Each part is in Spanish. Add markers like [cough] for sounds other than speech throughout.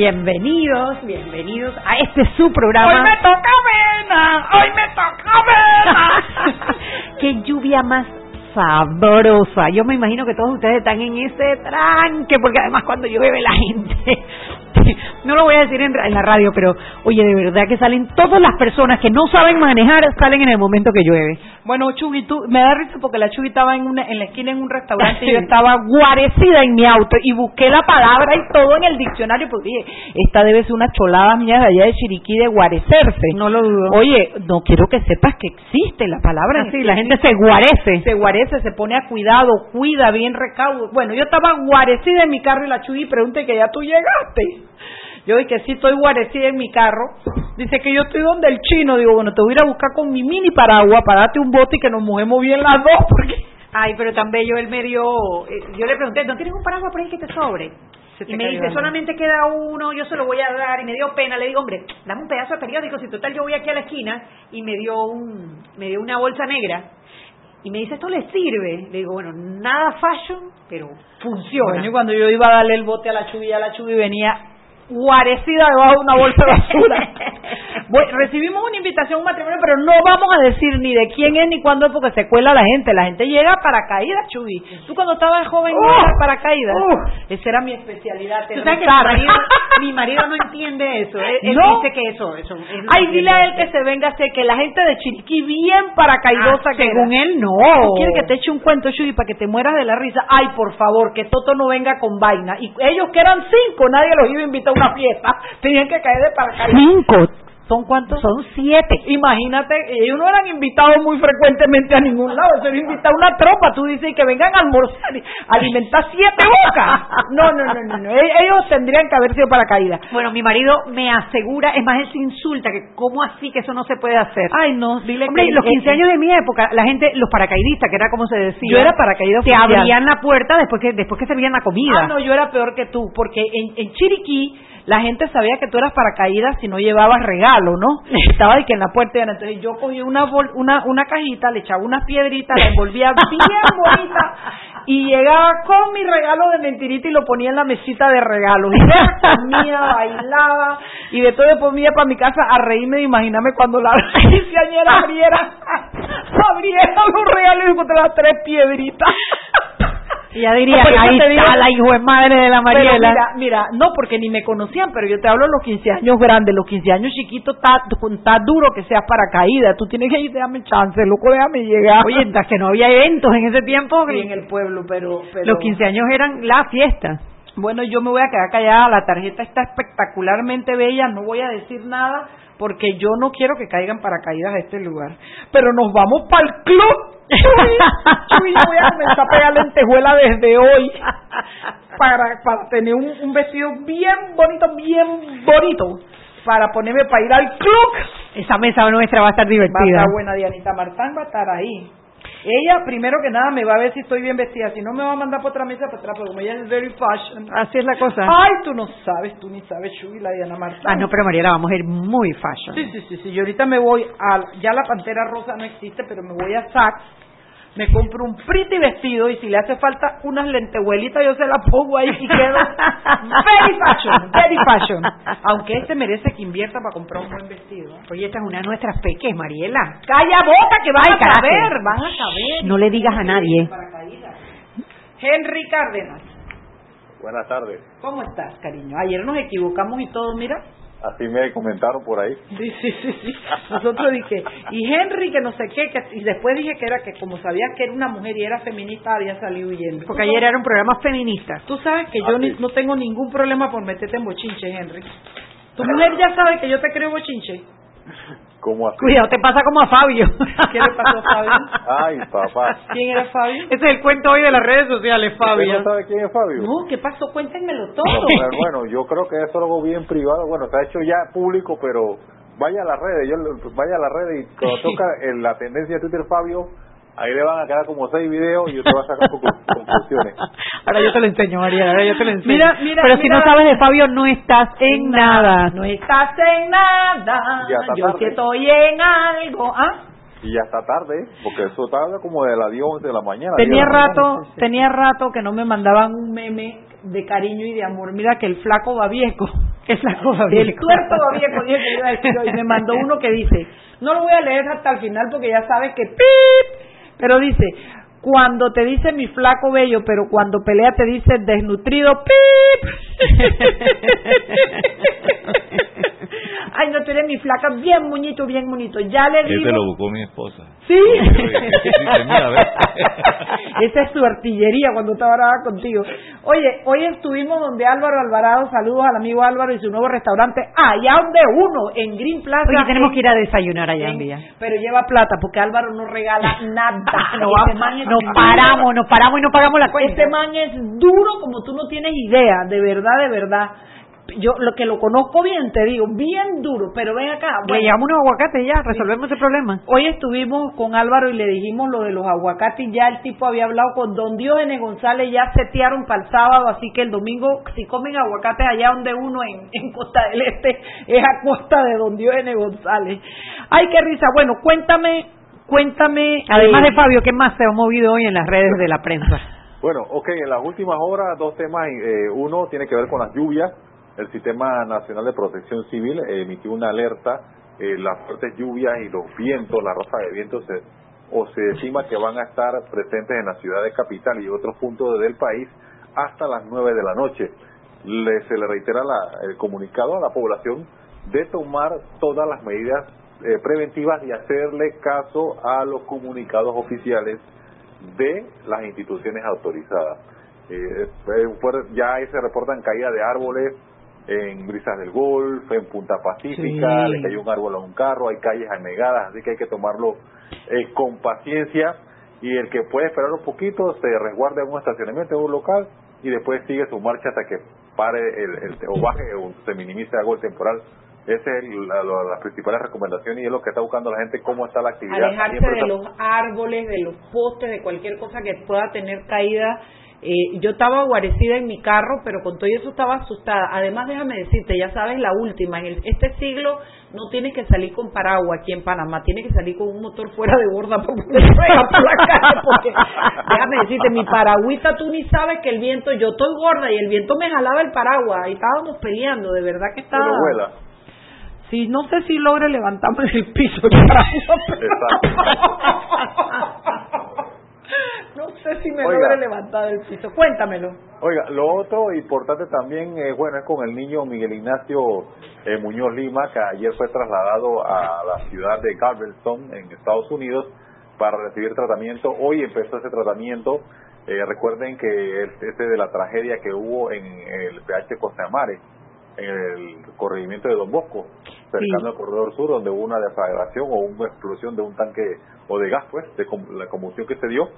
Bienvenidos, bienvenidos a este su programa. Hoy me toca vena, hoy me toca vena. [laughs] Qué lluvia más sabrosa. Yo me imagino que todos ustedes están en ese tranque, porque además cuando llueve la gente, lo voy a decir en, en la radio, pero oye, de verdad que salen todas las personas que no saben manejar, salen en el momento que llueve. Bueno, Chubi, tú, me da risa porque la Chubi estaba en, una, en la esquina en un restaurante y yo [laughs] estaba guarecida en mi auto y busqué la palabra y todo en el diccionario, porque dije, esta debe ser una cholada mía de allá de Chiriquí de guarecerse. No lo dudo. Oye, no quiero que sepas que existe la palabra. Sí, la gente se guarece. Se guarece, se pone a cuidado, cuida, bien recaudo. Bueno, yo estaba guarecida en mi carro y la Chubi pregunta que ya tú llegaste. Yo dije que sí estoy guarecida en mi carro. Dice que yo estoy donde el chino. Digo, bueno, te voy a ir a buscar con mi mini paraguas para darte un bote y que nos mojemos bien las dos [laughs] porque... Ay, pero tan bello él me dio. eh, Yo le pregunté, ¿no tienes un paraguas por ahí que te sobre? Y me dice, solamente queda uno, yo se lo voy a dar. Y me dio pena. Le digo, hombre, dame un pedazo de periódico. Si total yo voy aquí a la esquina. Y me dio un, me dio una bolsa negra. Y me dice, ¿esto le sirve? Le digo, bueno, nada fashion, pero funciona. Bueno, y cuando yo iba a darle el bote a la chubi, a la chubi venía guarecida debajo de una bolsa de basura. [laughs] Recibimos una invitación a un matrimonio, pero no vamos a decir ni de quién es ni cuándo es porque se cuela la gente. La gente llega para caídas, Chubi. Tú cuando estabas joven Uh, llegas para caídas. uh. Esa era mi especialidad. Tú sabes que mi marido, [laughs] mi marido no entiende eso. Él, él ¿No? dice que eso, eso. él no Ay, dile a él que se venga a hacer que la gente de Chiriquí bien paracaídosa Ah, que según era. él, no. ¿Tú quieres que te eche un cuento, Chuy, para que te mueras de la risa? Ay, por favor, que Toto no venga con vaina. Y ellos que eran cinco, nadie los iba a invitar a una fiesta. [laughs] Tenían que caer de paracaídas. Cinco. ¿Son cuántos? Son siete. Imagínate, ellos no eran invitados muy frecuentemente a ningún lado, eso era invitar a una tropa, tú dices que vengan a almorzar, y alimentar siete bocas. No, no, no, no, no, e- ellos tendrían que haber sido paracaídas. Bueno, mi marido me asegura, es más, él se insulta, que cómo así que eso no se puede hacer. Ay, no, dile Hombre, que los 15 años de mi época, la gente, los paracaidistas, que era como se decía. Yo era paracaídas Te abrían la puerta después que después que servían la comida. Ah, no, yo era peor que tú, porque en, en Chiriquí la gente sabía que tú eras paracaídas si no llevabas regalo, ¿no? [laughs] Estaba de que en la puerta, entonces yo cogía una, bol- una, una cajita, le echaba unas piedritas, la envolvía [laughs] bien bonita y llegaba con mi regalo de mentirita y lo ponía en la mesita de regalos. Y yo comía, bailaba y de todo después me iba para mi casa a reírme de imaginarme cuando la [laughs] quinceañera abriera, abriera los regalos y encontré las tres piedritas. Y ya diría, eso ahí digo- está la hijo de madre de la Pero Mariela. mira, mira, no porque ni me conocían, pero yo te hablo de los 15 años grandes, los 15 años chiquitos, está, duro que seas paracaídas, tú tienes que ir, déjame chance, loco, déjame llegar. Oye, que no había eventos en ese tiempo. Sí, en el pueblo, pero, pero... Los 15 años eran la fiesta. Bueno, yo me voy a quedar callada, la tarjeta está espectacularmente bella, no voy a decir nada porque yo no quiero que caigan paracaídas a este lugar. Pero nos vamos para el club. Yo voy a comenzar a pegar lentejuela desde hoy para, para tener un, un vestido bien bonito, bien bonito para ponerme para ir al club. Esa mesa nuestra va a estar Va a divertida. estar buena, Dianita Martán va a estar ahí. Ella, primero que nada, me va a ver si estoy bien vestida. Si no, me va a mandar por otra mesa para atrás, porque como ella es very fashion. Así es la cosa. Ay, tú no sabes, tú ni sabes, Chuy, la Diana Martán. Ah, no, pero Mariela, vamos a ir muy fashion. Sí, sí, sí, sí. Yo ahorita me voy a... Ya la Pantera Rosa no existe, pero me voy a Saks. Me compro un pretty vestido y si le hace falta unas lentejuelitas yo se las pongo ahí y quedo very fashion, very fashion. Aunque este merece que invierta para comprar un buen vestido. Oye, esta es una de nuestras peques, Mariela. Calla boca que van Ay, a saber, van a saber. No le digas a nadie. Henry Cárdenas, Buenas tardes. ¿cómo estás, cariño? Ayer nos equivocamos y todo, mira. Así me comentaron por ahí. Sí, sí, sí, sí. Nosotros dije, y Henry que no sé qué, que, y después dije que era que como sabía que era una mujer y era feminista, había salido huyendo. Porque ayer era un programa feminista. Tú sabes que yo Ah, ni- no tengo ningún problema por meterte en bochinche, Henry. Tu mujer ya sabe que yo te creo bochinche. ¿Cómo así? Cuidado, te pasa como a Fabio. ¿Qué le pasó a Fabio? Ay, papá. ¿Quién era Fabio? Ese es el cuento hoy de las redes sociales, ¿Usted Fabio. no sabe quién es Fabio? No, ¿qué pasó? Cuéntenmelo todo. No, pero bueno, yo creo que eso es algo bien privado. Bueno, se ha hecho ya público, pero vaya a las redes, yo, vaya a las redes y cuando [laughs] toca en la tendencia de Twitter Fabio, ahí le van a quedar como seis videos y usted va a sacar conclu- [laughs] conclusiones. Ahora yo te lo enseño, María, ahora yo te lo enseño. Mira, mira, Pero si no sabes de Fabio, no estás en nada. No estás en nada. Ya está Yo tarde. sí estoy en algo. ¿Ah? Y ya está tarde, porque eso tarda como de las 10 11 de la mañana. Tenía 10 de la rato, mañana. tenía rato que no me mandaban un meme de cariño y de amor. Mira que el flaco Babieco, [laughs] El flaco el Babieco. tuerto Babieco, dije que iba a decir hoy, me mandó uno que dice, no lo voy a leer hasta el final porque ya sabes que pip, pero dice, cuando te dice mi flaco bello, pero cuando pelea te dice desnutrido, pip. [laughs] Ay, no, tú eres mi flaca, bien muñito, bien bonito. Ya le digo. Ese lo buscó mi esposa. Sí. [laughs] Esa es su artillería cuando estaba brava contigo. Oye, hoy estuvimos donde Álvaro Alvarado, saludos al amigo Álvaro y su nuevo restaurante, allá donde uno, en Green Plaza. Oye, tenemos en- que ir a desayunar allá en en- Villa. Pero lleva plata, porque Álvaro no regala [laughs] nada. No, Este man es nos duro. paramos, nos paramos y no pagamos la cuenta. Este man es duro como tú no tienes idea, de verdad, de verdad. Yo lo que lo conozco bien, te digo, bien duro, pero ven acá. Le bueno, llevamos unos aguacates y ya, resolvemos ese problema. Hoy estuvimos con Álvaro y le dijimos lo de los aguacates y ya el tipo había hablado con don Diógenes González, ya setearon para el sábado, así que el domingo si comen aguacates allá donde uno en, en Costa del Este es a costa de don Diógenes González. Ay, qué risa. Bueno, cuéntame, cuéntame. Además eh, de Fabio, ¿qué más se ha movido hoy en las redes de la prensa? Bueno, ok, en las últimas horas dos temas. eh, uno tiene que ver con las lluvias. El Sistema Nacional de Protección Civil eh, emitió una alerta. eh, las fuertes lluvias y los vientos, la raza de vientos, se, o se estima que van a estar presentes en la ciudad de capital y otros puntos del país hasta las 9 de la noche. Le- se le reitera la- el comunicado a la población de tomar todas las medidas eh, preventivas y hacerle caso a los comunicados oficiales de las instituciones autorizadas. Eh, eh, ya ahí se reportan caídas de árboles en Brisas del Golf, en Punta Pacífica, Sí. le cayó un árbol a un carro, hay calles anegadas, así que hay que tomarlo eh, con paciencia y el que puede esperar un poquito se resguarda en un estacionamiento, en un local y después sigue su marcha hasta que pare el, el- o baje o se minimice algo el temporal. Esa es la- la- las principales recomendaciones y es lo que está buscando la gente, cómo está la actividad. alejarse de está- los árboles, de los postes, de cualquier cosa que pueda tener caída. Eh, yo estaba guarecida en mi carro, pero con todo eso estaba asustada. Además, déjame decirte, ya sabes, la última, en el- este siglo no tienes que salir con paraguas aquí en Panamá, tienes que salir con un motor fuera de borda para poder pegar por la calle, porque déjame decirte, mi paragüita tú ni sabes que el viento, yo estoy gorda y el viento me jalaba el paraguas y estábamos peleando, de verdad que estaba... Sí, no sé si logre levantarme del piso pero- [laughs] [laughs] No sé si me Oiga. logre levantar del piso. Cuéntamelo. Oiga, lo otro importante también, eh, bueno, es con el niño Miguel Ignacio eh, Muñoz Lima, que ayer fue trasladado a la ciudad de Galveston, en Estados Unidos, para recibir tratamiento. Hoy empezó ese tratamiento. Eh, recuerden que es- ese de la tragedia que hubo en el PH Costa de Mare, en el corregimiento de Don Bosco, cercano Sí. al corredor sur, donde hubo una deflagración o una explosión de un tanque o de gas, pues, de com- la combustión que se dio.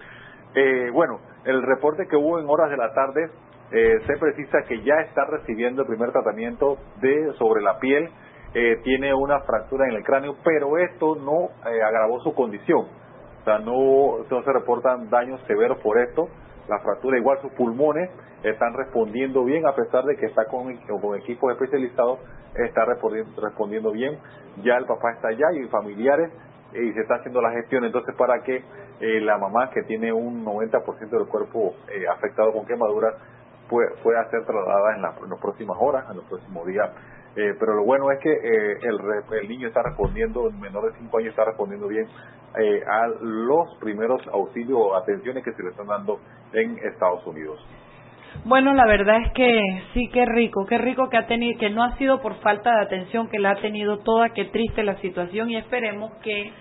Eh, bueno, el reporte que hubo en horas de la tarde eh, se precisa que ya está recibiendo el primer tratamiento de sobre la piel, eh, tiene una fractura en el cráneo, pero esto no eh, agravó su condición. O sea, no, no se reportan daños severos por esto. La fractura, igual sus pulmones, están respondiendo bien, a pesar de que está con, con equipos especializados, está respondiendo, respondiendo bien. Ya el papá está allá y familiares, y se está haciendo la gestión entonces para que eh, la mamá, que tiene un 90% del cuerpo eh, afectado con quemaduras, pueda ser trasladada en, la- en las próximas horas, en los próximos días. Eh, pero lo bueno es que eh, el, el niño está respondiendo, el menor de 5 años está respondiendo bien eh, a los primeros auxilios o atenciones que se le están dando en Estados Unidos. Bueno, la verdad es que sí, qué rico, qué rico que ha tenido, que no ha sido por falta de atención que la ha tenido toda, qué triste la situación y esperemos que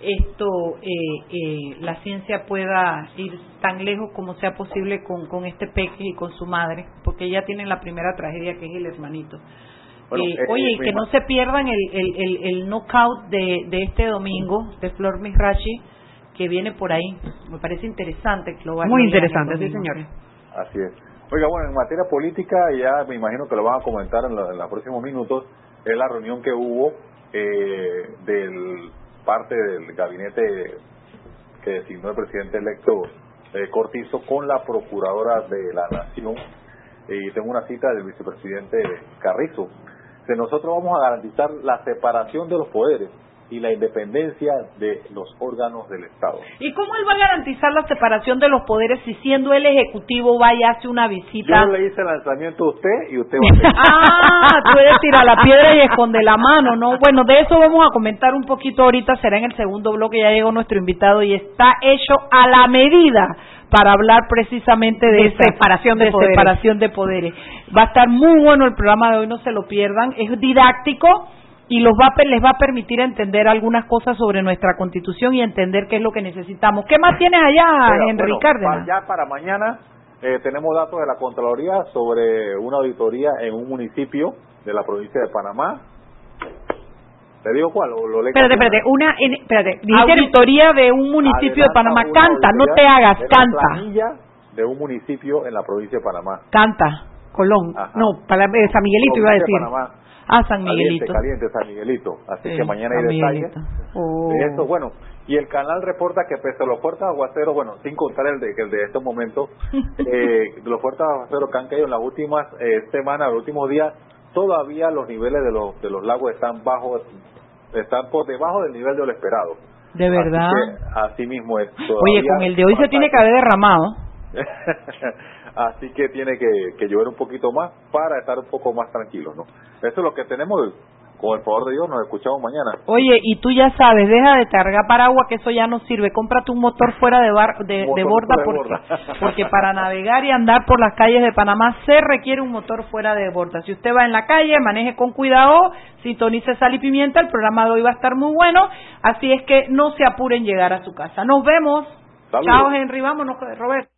esto, eh, eh, la ciencia pueda ir tan lejos como sea posible con, con este peque y con su madre, porque ella tiene la primera tragedia que es el hermanito. Bueno, Eh, eh, oye, eh, y que no se pierdan el, el, el, el knockout de, de este domingo de Flor Mirachi que viene por ahí. Me parece interesante que lo Muy a interesante, sí, señores. Así es. Oiga, bueno, en materia política, ya me imagino que lo van a comentar en, la- en los próximos minutos, es la reunión que hubo eh, del parte del gabinete que designó el presidente electo eh, Cortizo con la procuradora de la Nación. Y tengo una cita del vicepresidente Carrizo. Que nosotros vamos a garantizar la separación de los poderes y la independencia de los órganos del Estado. ¿Y cómo él va a garantizar la separación de los poderes si siendo el ejecutivo va y hace una visita? Yo le hice el lanzamiento a usted y usted va a hacer. [laughs] Ah, tú eres tirar la piedra y esconde la mano, ¿no? Bueno, de eso vamos a comentar un poquito ahorita, será en el segundo bloque, ya llegó nuestro invitado y está hecho a la medida para hablar precisamente de, De esa- separación de poderes. separación de poderes. Va a estar muy bueno el programa de hoy, no se lo pierdan, es didáctico y los va les va a permitir entender algunas cosas sobre nuestra constitución y entender qué es lo que necesitamos. ¿Qué más tienes allá, Bueno, Henry bueno, Cárdenas? Ya para mañana eh, tenemos datos de la Contraloría sobre una auditoría en un municipio de la provincia de Panamá. ¿Te digo cuál? ¿O lo? Espérate, espérate, una, en- espérate, Auditoría de un municipio de Panamá. Canta, no te hagas, de canta. de un municipio en la provincia de Panamá. Canta, Colón, Ajá. no, para eh, San Miguelito iba a decir. Panamá. Ah, San Miguelito. caliente, San Miguelito. Así Sí, que mañana hay detalles. Oh. de eso. Bueno, y el canal reporta que pese a los fuertes aguaceros, bueno, sin contar el de, el de estos momentos, [laughs] eh, los fuertes aguaceros que han caído en las últimas eh, semanas, los últimos días, todavía los niveles de los, de los lagos están bajos, están por debajo del nivel de lo esperado. De verdad. Así, que, así mismo es. Oye, con el de hoy se tiene que haber derramado. [laughs] Así que tiene que, que llover un poquito más para estar un poco más tranquilos, ¿no? Eso es lo que tenemos. Con el favor de Dios, nos escuchamos mañana. Oye, y tú ya sabes, deja de cargar paraguas que eso ya no sirve. Cómprate un motor fuera de, bar, de, de borda porque, borda. [laughs] porque para navegar y andar por las calles de Panamá se requiere un motor fuera de borda. Si usted va en la calle, maneje con cuidado, sintonice sal y pimienta. El programa de hoy va a estar muy bueno, así es que no se apuren llegar a su casa. Nos vemos. Saludos. Chao, Henry. Vámonos, Roberto.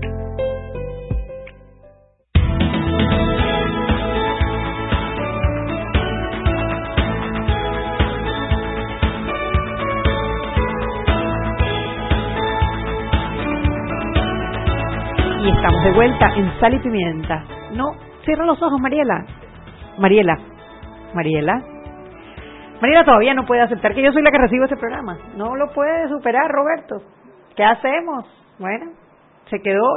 Vuelta en Sal y Pimienta. No, cierra los ojos, Mariela. Mariela. Mariela. Mariela todavía no puede aceptar que yo soy la que recibo este programa. No lo puede superar, Roberto. ¿Qué hacemos? Bueno, se quedó. [laughs]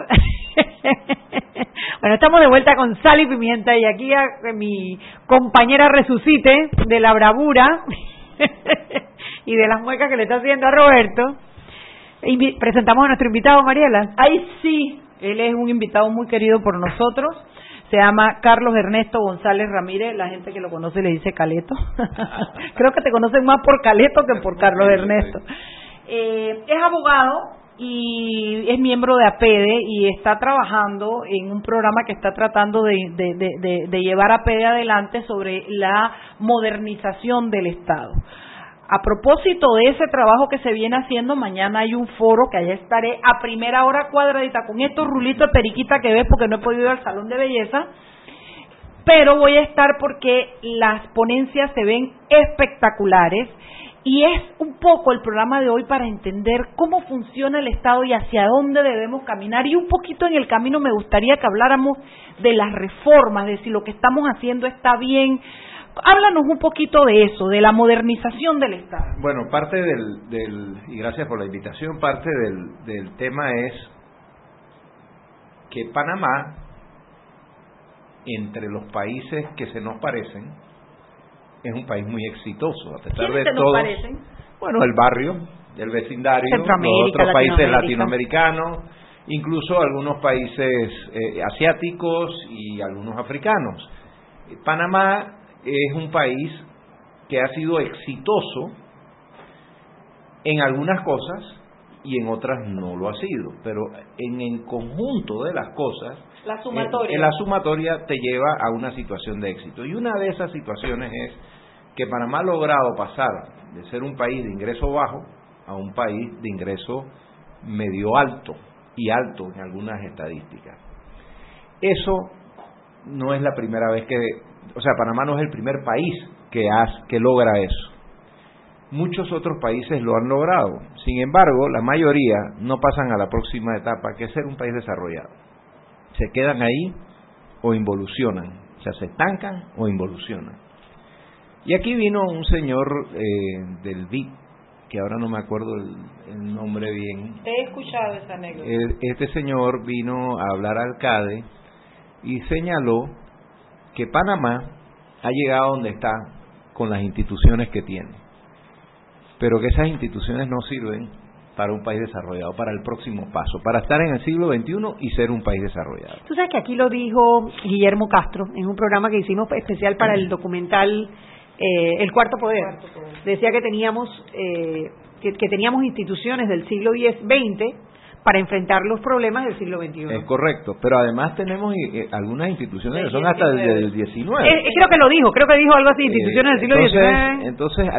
bueno, estamos de vuelta con Sal y Pimienta y aquí a, mi compañera resucite de la bravura [laughs] y de las muecas que le está haciendo a Roberto. Presentamos a nuestro invitado, Mariela. Ay, sí, él es un invitado muy querido por nosotros. Se llama Carlos Ernesto González Ramírez. La gente que lo conoce le dice Caleto. [laughs] Creo que te conocen más por Caleto que por Carlos Ernesto. Eh, es abogado y es miembro de APEDE y está trabajando en un programa que está tratando de, de, de, de- de llevar APEDE adelante sobre la modernización del Estado. A propósito de ese trabajo que se viene haciendo, mañana hay un foro que allá estaré a primera hora cuadradita con estos rulitos de periquita que ves porque no he podido ir al salón de belleza, pero voy a estar porque las ponencias se ven espectaculares y es un poco el programa de hoy para entender cómo funciona el Estado y hacia dónde debemos caminar y un poquito en el camino me gustaría que habláramos de las reformas, de si lo que estamos haciendo está bien. Háblanos un poquito de eso, de la modernización del Estado. Bueno, parte del, del y gracias por la invitación, parte del, del tema es que Panamá, entre los países que se nos parecen, es un país muy exitoso, a pesar ¿Quiénes de se nos parecen? Bueno, el barrio, el vecindario, los otros países latinoamericanos, incluso algunos países eh, asiáticos y algunos africanos. Panamá es un país que ha sido exitoso en algunas cosas y en otras no lo ha sido, pero en el conjunto de las cosas, La en, sumatoria. en la sumatoria te lleva a una situación de éxito. Y una de esas situaciones es que Panamá ha logrado pasar de ser un país de ingreso bajo a un país de ingreso medio alto y alto en algunas estadísticas. Eso no es la primera vez que, o sea, Panamá no es el primer país que, has- que logra eso. Muchos otros países lo han logrado. Sin embargo, la mayoría no pasan a la próxima etapa, que es ser un país desarrollado. Se quedan ahí o involucionan. O sea, se estancan o involucionan. Y aquí vino un señor eh, del BIP, que ahora no me acuerdo el, el nombre bien, He escuchado esa anécdota. el- este señor vino a hablar al CADE y señaló que Panamá ha llegado donde está con las instituciones que tiene, pero que esas instituciones no sirven para un país desarrollado, para el próximo paso, para estar en el siglo XXI y ser un país desarrollado. Tú sabes que aquí lo dijo Guillermo Castro en un programa que hicimos especial para el documental eh, El Cuarto Poder. Decía que teníamos eh, que, que teníamos instituciones del siglo XX para enfrentar los problemas del siglo XXI. Es correcto, pero además tenemos eh, algunas instituciones que son hasta del, del XIX. Eh, eh, creo que lo dijo, creo que dijo algo así, instituciones del siglo entonces, XIX entonces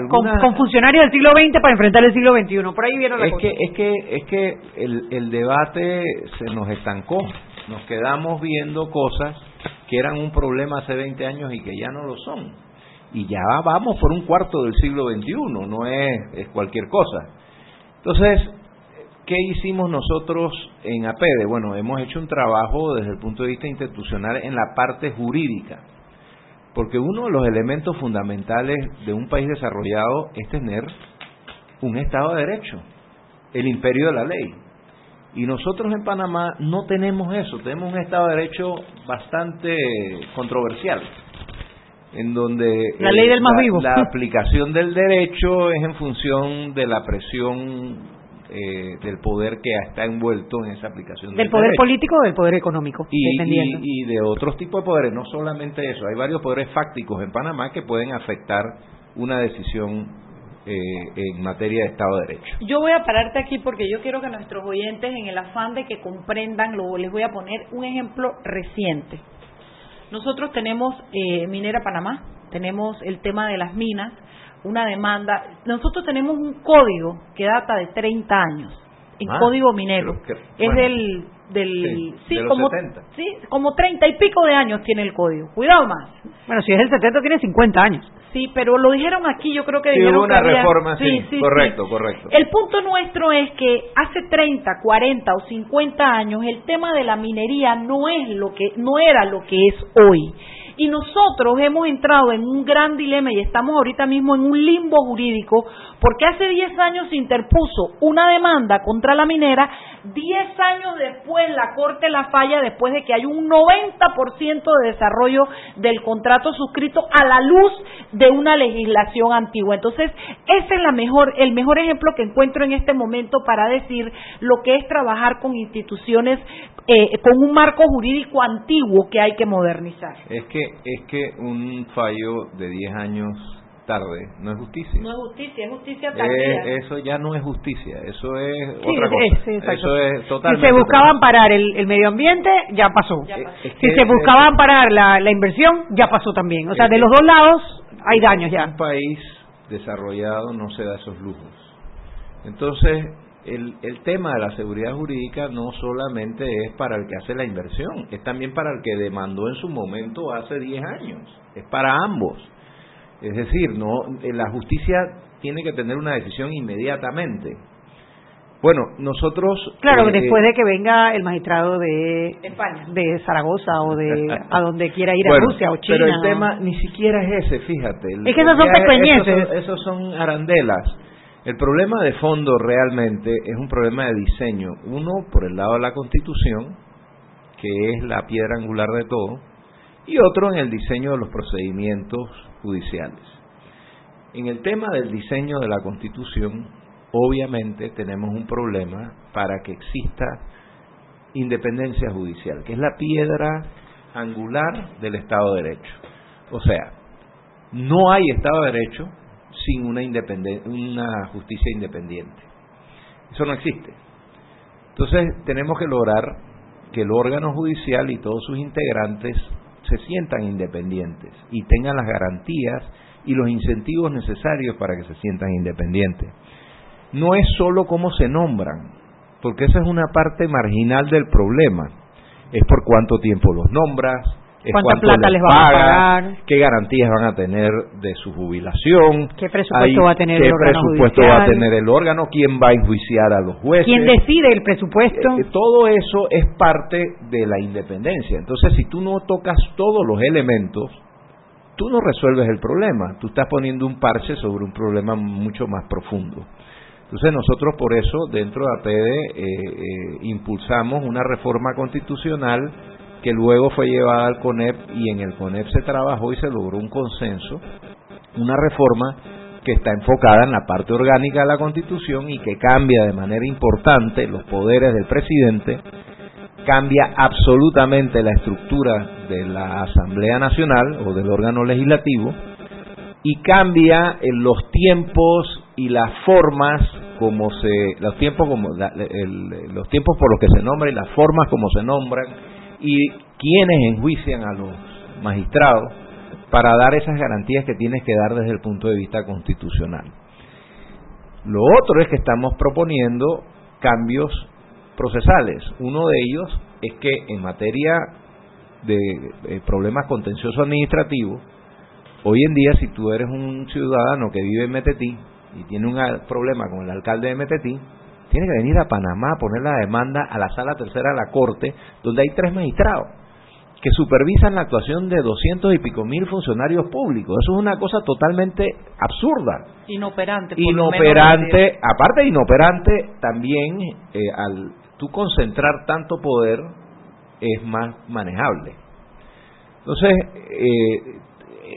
con, funcionarios del siglo XX para enfrentar el siglo XXI. Por ahí vieron la es cosa. que es que es que el, el debate se nos estancó nos quedamos viendo cosas que eran un problema hace 20 años y que ya no lo son. Y ya vamos por un cuarto del siglo XXI, no es, es cualquier cosa. Entonces, ¿qué hicimos nosotros en APEDE? Bueno, hemos hecho un trabajo desde el punto de vista institucional en la parte jurídica, porque uno de los elementos fundamentales de un país desarrollado es tener un Estado de Derecho, el imperio de la ley. Y nosotros en Panamá no tenemos eso, tenemos un Estado de Derecho bastante controversial, en donde La ley del más la- vivo. la aplicación del derecho es en función de la presión eh, del poder que está envuelto en esa aplicación Del del poder derecho. político o del poder económico, Y, dependiendo. y- y de otros tipos de poderes, no solamente eso, hay varios poderes fácticos en Panamá que pueden afectar una decisión eh, en materia de Estado de Derecho. Yo voy a pararte aquí porque yo quiero que nuestros oyentes, en el afán de que comprendan, lo, les voy a poner un ejemplo reciente. Nosotros tenemos eh, Minera Panamá, tenemos el tema de las minas, una demanda. Nosotros tenemos un código que data de 30 años, en Ah, código minero. que- es bueno. del, del Sí, sí, de los como, 70. sí, como 30 y pico de años tiene el código. Cuidado más. Bueno, si es el 70 tiene 50 años. Sí, pero lo dijeron aquí, yo creo que Sí, dijeron hubo una que había- reforma, sí, correcto, correcto. El punto nuestro es que hace 30, 40 o 50 años el tema de la minería no es lo que no era lo que es hoy. Y nosotros hemos entrado en un gran dilema y estamos ahorita mismo en un limbo jurídico porque hace 10 años se interpuso una demanda contra la minera, 10 años después la Corte la falla después de que hay un 90% de desarrollo del contrato suscrito a la luz de una legislación antigua. Entonces, ese es la mejor, el mejor ejemplo que encuentro en este momento para decir lo que es trabajar con instituciones eh, con un marco jurídico antiguo que hay que modernizar. Es que un fallo de 10 años tarde no es justicia. No es justicia, es justicia Eh, tardía. eso ya no es justicia, eso es Sí, otra cosa. exacto. eso es Si totalmente se buscaba otra amparar el, el medio ambiente, ya pasó. cosa. Es Si que- se buscaba amparar la, la inversión, ya pasó también. O sea, Es de los dos lados hay daños ya. Un país desarrollado no se da esos lujos. Entonces, el, el tema de la seguridad jurídica no solamente es para el que hace la inversión, es también para el que demandó en su momento hace 10 años, es para ambos. Es decir, no eh, la justicia tiene que tener una decisión inmediatamente. Bueno, nosotros Claro, eh, después de que venga el magistrado de España. de Zaragoza o de [laughs] a donde quiera ir a Rusia o China. Pero el tema ni siquiera es ese, fíjate. El- Es que esas son pequeñeces. Esos son, esos son arandelas. El problema de fondo realmente es un problema de diseño. Uno, por el lado de la Constitución, que es la piedra angular de todo, y otro en el diseño de los procedimientos judiciales. En el tema del diseño de la Constitución, obviamente tenemos un problema para que exista independencia judicial, que es la piedra angular del Estado de Derecho. O sea, no hay Estado de Derecho sin una, una justicia independiente. Eso no existe. Entonces tenemos que lograr que el órgano judicial y todos sus integrantes se sientan independientes y tengan las garantías y los incentivos necesarios para que se sientan independientes. No es solo cómo se nombran, porque esa es una parte marginal del problema. Es por cuánto tiempo los nombras, es ¿Cuánta plata les van a pagar? qué garantías van a tener de su jubilación, ¿Qué presupuesto va a tener qué el órgano presupuesto judicial? va a tener el órgano, quién va a enjuiciar a los jueces. ¿Quién decide el presupuesto? Eh, todo eso es parte de la independencia. Entonces, si tú no tocas todos los elementos, tú no resuelves el problema. Tú estás poniendo un parche sobre un problema mucho más profundo. Entonces, nosotros por eso, dentro de APD, eh, eh, impulsamos una reforma constitucional que luego fue llevada al CONEP y en el CONEP se trabajó y se logró un consenso, una reforma que está enfocada en la parte orgánica de la Constitución y que cambia de manera importante los poderes del presidente, cambia absolutamente la estructura de la Asamblea Nacional o del órgano legislativo y cambia en los tiempos y las formas como se los tiempos como los tiempos por los que se nombran y las formas como se nombran y quienes enjuician a los magistrados para dar esas garantías que tienes que dar desde el punto de vista constitucional. Lo otro es que estamos proponiendo cambios procesales. Uno de ellos es que en materia de problemas contenciosos administrativos, hoy en día si tú eres un ciudadano que vive en Metetí y tiene un problema con el alcalde de Metetí, tiene que venir a Panamá a poner la demanda a la sala tercera de la corte, donde hay tres magistrados que supervisan la actuación de doscientos y pico mil funcionarios públicos. Eso es una cosa totalmente absurda. Inoperante. Inoperante, aparte de inoperante, también eh, al tú concentrar tanto poder es más manejable. Entonces, eh,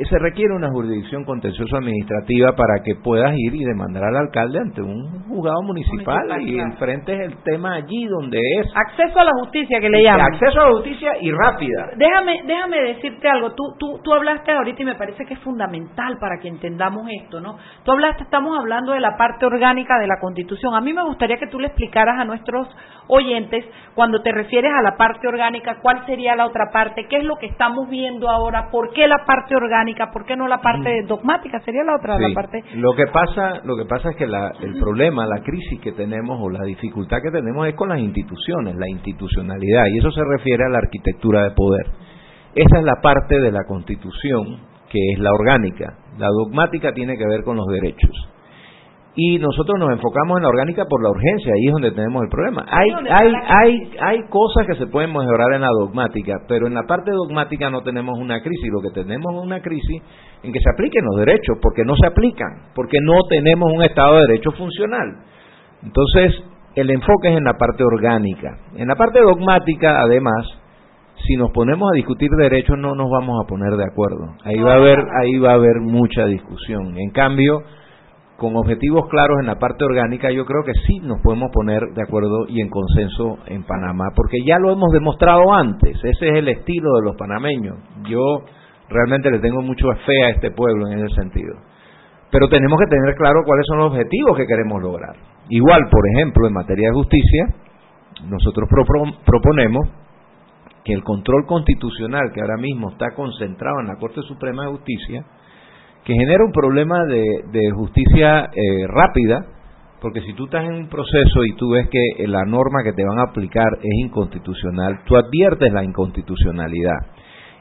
se requiere una jurisdicción contencioso administrativa para que puedas ir y demandar al alcalde ante un juzgado municipal, y enfrente es el tema allí donde es. Acceso a la justicia que le llaman. Acceso a la justicia y rápida. Déjame déjame decirte algo. Tú tú tú hablaste ahorita y me parece que es fundamental para que entendamos esto no tú hablaste estamos hablando de la parte orgánica de la Constitución. A mí me gustaría que tú le explicaras a nuestros oyentes cuando te refieres a la parte orgánica cuál sería la otra parte qué es lo que estamos viendo ahora por qué la parte orgánica ¿por qué no la parte dogmática? Sería la otra, la parte. Lo que pasa, lo que pasa es que el problema, la crisis que tenemos o la dificultad que tenemos es con las instituciones, la institucionalidad, y eso se refiere a la arquitectura de poder. Esa es la parte de la Constitución que es la orgánica. La dogmática tiene que ver con los derechos y nosotros nos enfocamos en la orgánica por la urgencia, ahí es donde tenemos el problema. Hay, hay, hay, hay cosas que se pueden mejorar en la dogmática, pero en la parte dogmática no tenemos una crisis, lo que tenemos es una crisis en que se apliquen los derechos, porque no se aplican, porque no tenemos un Estado de Derecho funcional. Entonces, el enfoque es en la parte orgánica. En la parte dogmática, además, si nos ponemos a discutir derechos no nos vamos a poner de acuerdo. Ahí va a haber, ahí va a haber mucha discusión. En cambio, con objetivos claros en la parte orgánica, yo creo que sí nos podemos poner de acuerdo y en consenso en Panamá, porque ya lo hemos demostrado antes, ese es el estilo de los panameños. Yo realmente le tengo mucho fe a este pueblo en ese sentido. Pero tenemos que tener claro cuáles son los objetivos que queremos lograr. Igual, por ejemplo, en materia de justicia, nosotros proponemos que el control constitucional que ahora mismo está concentrado en la Corte Suprema de Justicia, que genera un problema de, justicia eh, rápida, porque si tú estás en un proceso y tú ves que la norma que te van a aplicar es inconstitucional, tú adviertes la inconstitucionalidad.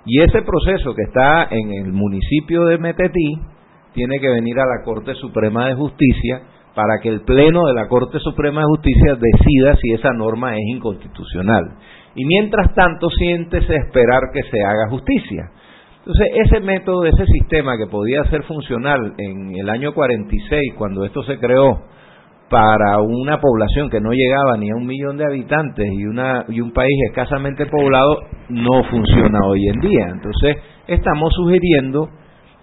Y ese proceso que está en el municipio de Metetí tiene que venir a la Corte Suprema de Justicia para que el Pleno de la Corte Suprema de Justicia decida si esa norma es inconstitucional. Y mientras tanto siéntese esperar que se haga justicia. Entonces, ese método, ese sistema que podía ser funcional en el año 46, cuando esto se creó, para una población que no llegaba ni a un millón de habitantes y, una, y un país escasamente poblado, no funciona hoy en día. Entonces, estamos sugiriendo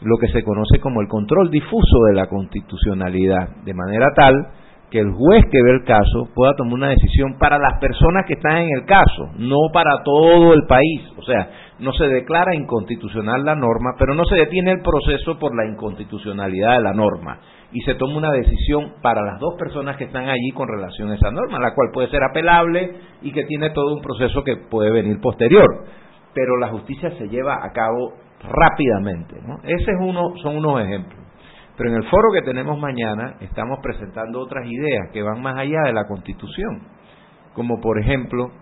lo que se conoce como el control difuso de la constitucionalidad, de manera tal que el juez que ve el caso pueda tomar una decisión para las personas que están en el caso, no para todo el país. O sea, no se declara inconstitucional la norma, pero no se detiene el proceso por la inconstitucionalidad de la norma y se toma una decisión para las dos personas que están allí con relación a esa norma, la cual puede ser apelable y que tiene todo un proceso que puede venir posterior, pero la justicia se lleva a cabo rápidamente. ¿no? Ese es uno, son unos ejemplos. Pero en el foro que tenemos mañana estamos presentando otras ideas que van más allá de la Constitución, como por ejemplo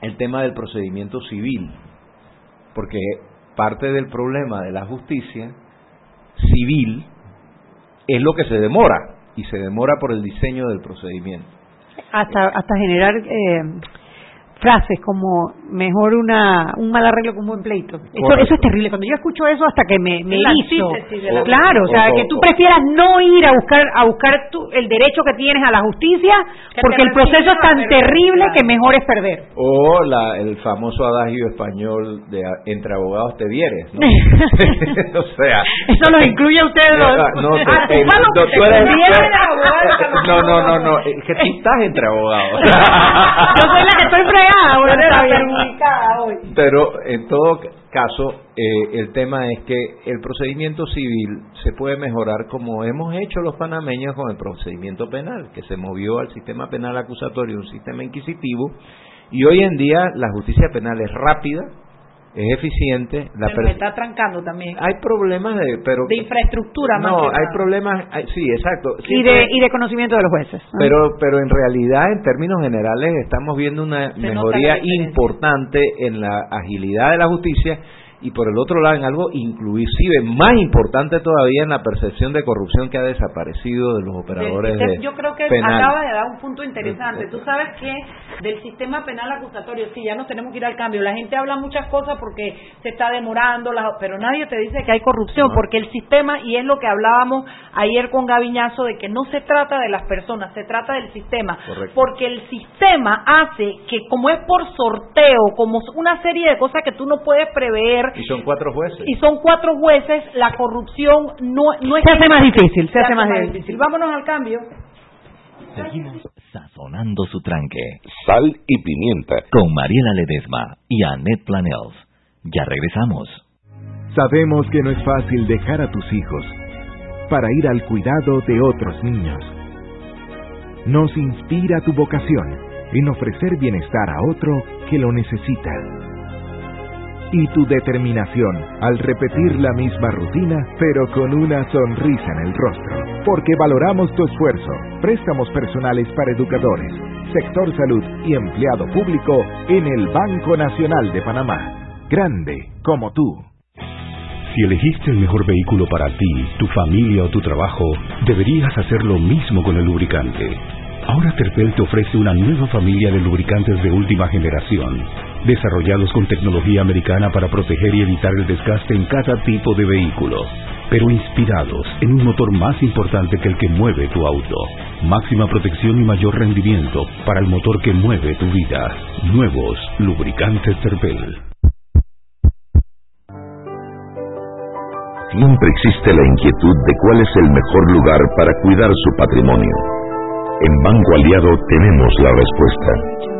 el tema del procedimiento civil, porque parte del problema de la justicia civil es lo que se demora, y se demora por el diseño del procedimiento. Hasta, hasta generar eh, frases como mejor una un mal arreglo que un buen pleito. Eso, eso es terrible. Cuando yo escucho eso hasta que me, me hizo. Claro, o sea, que tú prefieras no ir a buscar a buscar tu, el derecho que tienes a la justicia porque el proceso es tan terrible que mejor es perder. O la, el famoso adagio español de entre abogados te vieres, ¿no? [laughs] [laughs] o sea, eso lo incluye a ustedes dos. [laughs] No, no, no, no, no, es que tú estás entre abogados. yo soy la que estoy pero en todo caso, eh, el tema es que el procedimiento civil se puede mejorar como hemos hecho los panameños con el procedimiento penal, que se movió al sistema penal acusatorio, un sistema inquisitivo, y hoy en día la justicia penal es rápida, es eficiente. La pero me está trancando también. Hay problemas de, pero de infraestructura. No, hay problemas, sí, exacto. y de y de conocimiento de los jueces. Pero pero en realidad, en términos generales, estamos viendo una mejoría importante en la agilidad de la justicia y por el otro lado en algo inclusive más importante todavía en la percepción de corrupción que ha desaparecido de los operadores de Yo creo que acaba de dar un punto interesante. Tú sabes que del sistema penal acusatorio, sí, ya nos tenemos que ir al cambio. La gente habla muchas cosas porque se está demorando, pero nadie te dice que hay corrupción, porque el sistema, y es lo que hablábamos ayer con Gaviñazo, de que no se trata de las personas, se trata del sistema. Porque el sistema hace que como es por sorteo, como una serie de cosas que tú no puedes prever, y son cuatro jueces. Y son cuatro jueces, la corrupción no, no es... Se hace más difícil, se, hace, más, difícil. Vámonos al cambio. Seguimos sazonando su tranque. Sal y pimienta. Con Mariela Ledesma y Annette Planels. Ya regresamos. Sabemos que no es fácil dejar a tus hijos para ir al cuidado de otros niños. Nos inspira tu vocación en ofrecer bienestar a otro que lo necesita y tu determinación al repetir la misma rutina, pero con una sonrisa en el rostro. Porque valoramos tu esfuerzo. Préstamos personales para educadores, sector salud y empleado público en el Banco Nacional de Panamá. Grande como tú. Si elegiste el mejor vehículo para ti, tu familia o tu trabajo, deberías hacer lo mismo con el lubricante. Ahora Terpel te ofrece una nueva familia de lubricantes de última generación desarrollados con tecnología americana para proteger y evitar el desgaste en cada tipo de vehículo, pero inspirados en un motor más importante que el que mueve tu auto. Máxima protección y mayor rendimiento para el motor que mueve tu vida. Nuevos lubricantes Terpel. Siempre existe la inquietud de cuál es el mejor lugar para cuidar su patrimonio. En Banco Aliado tenemos la respuesta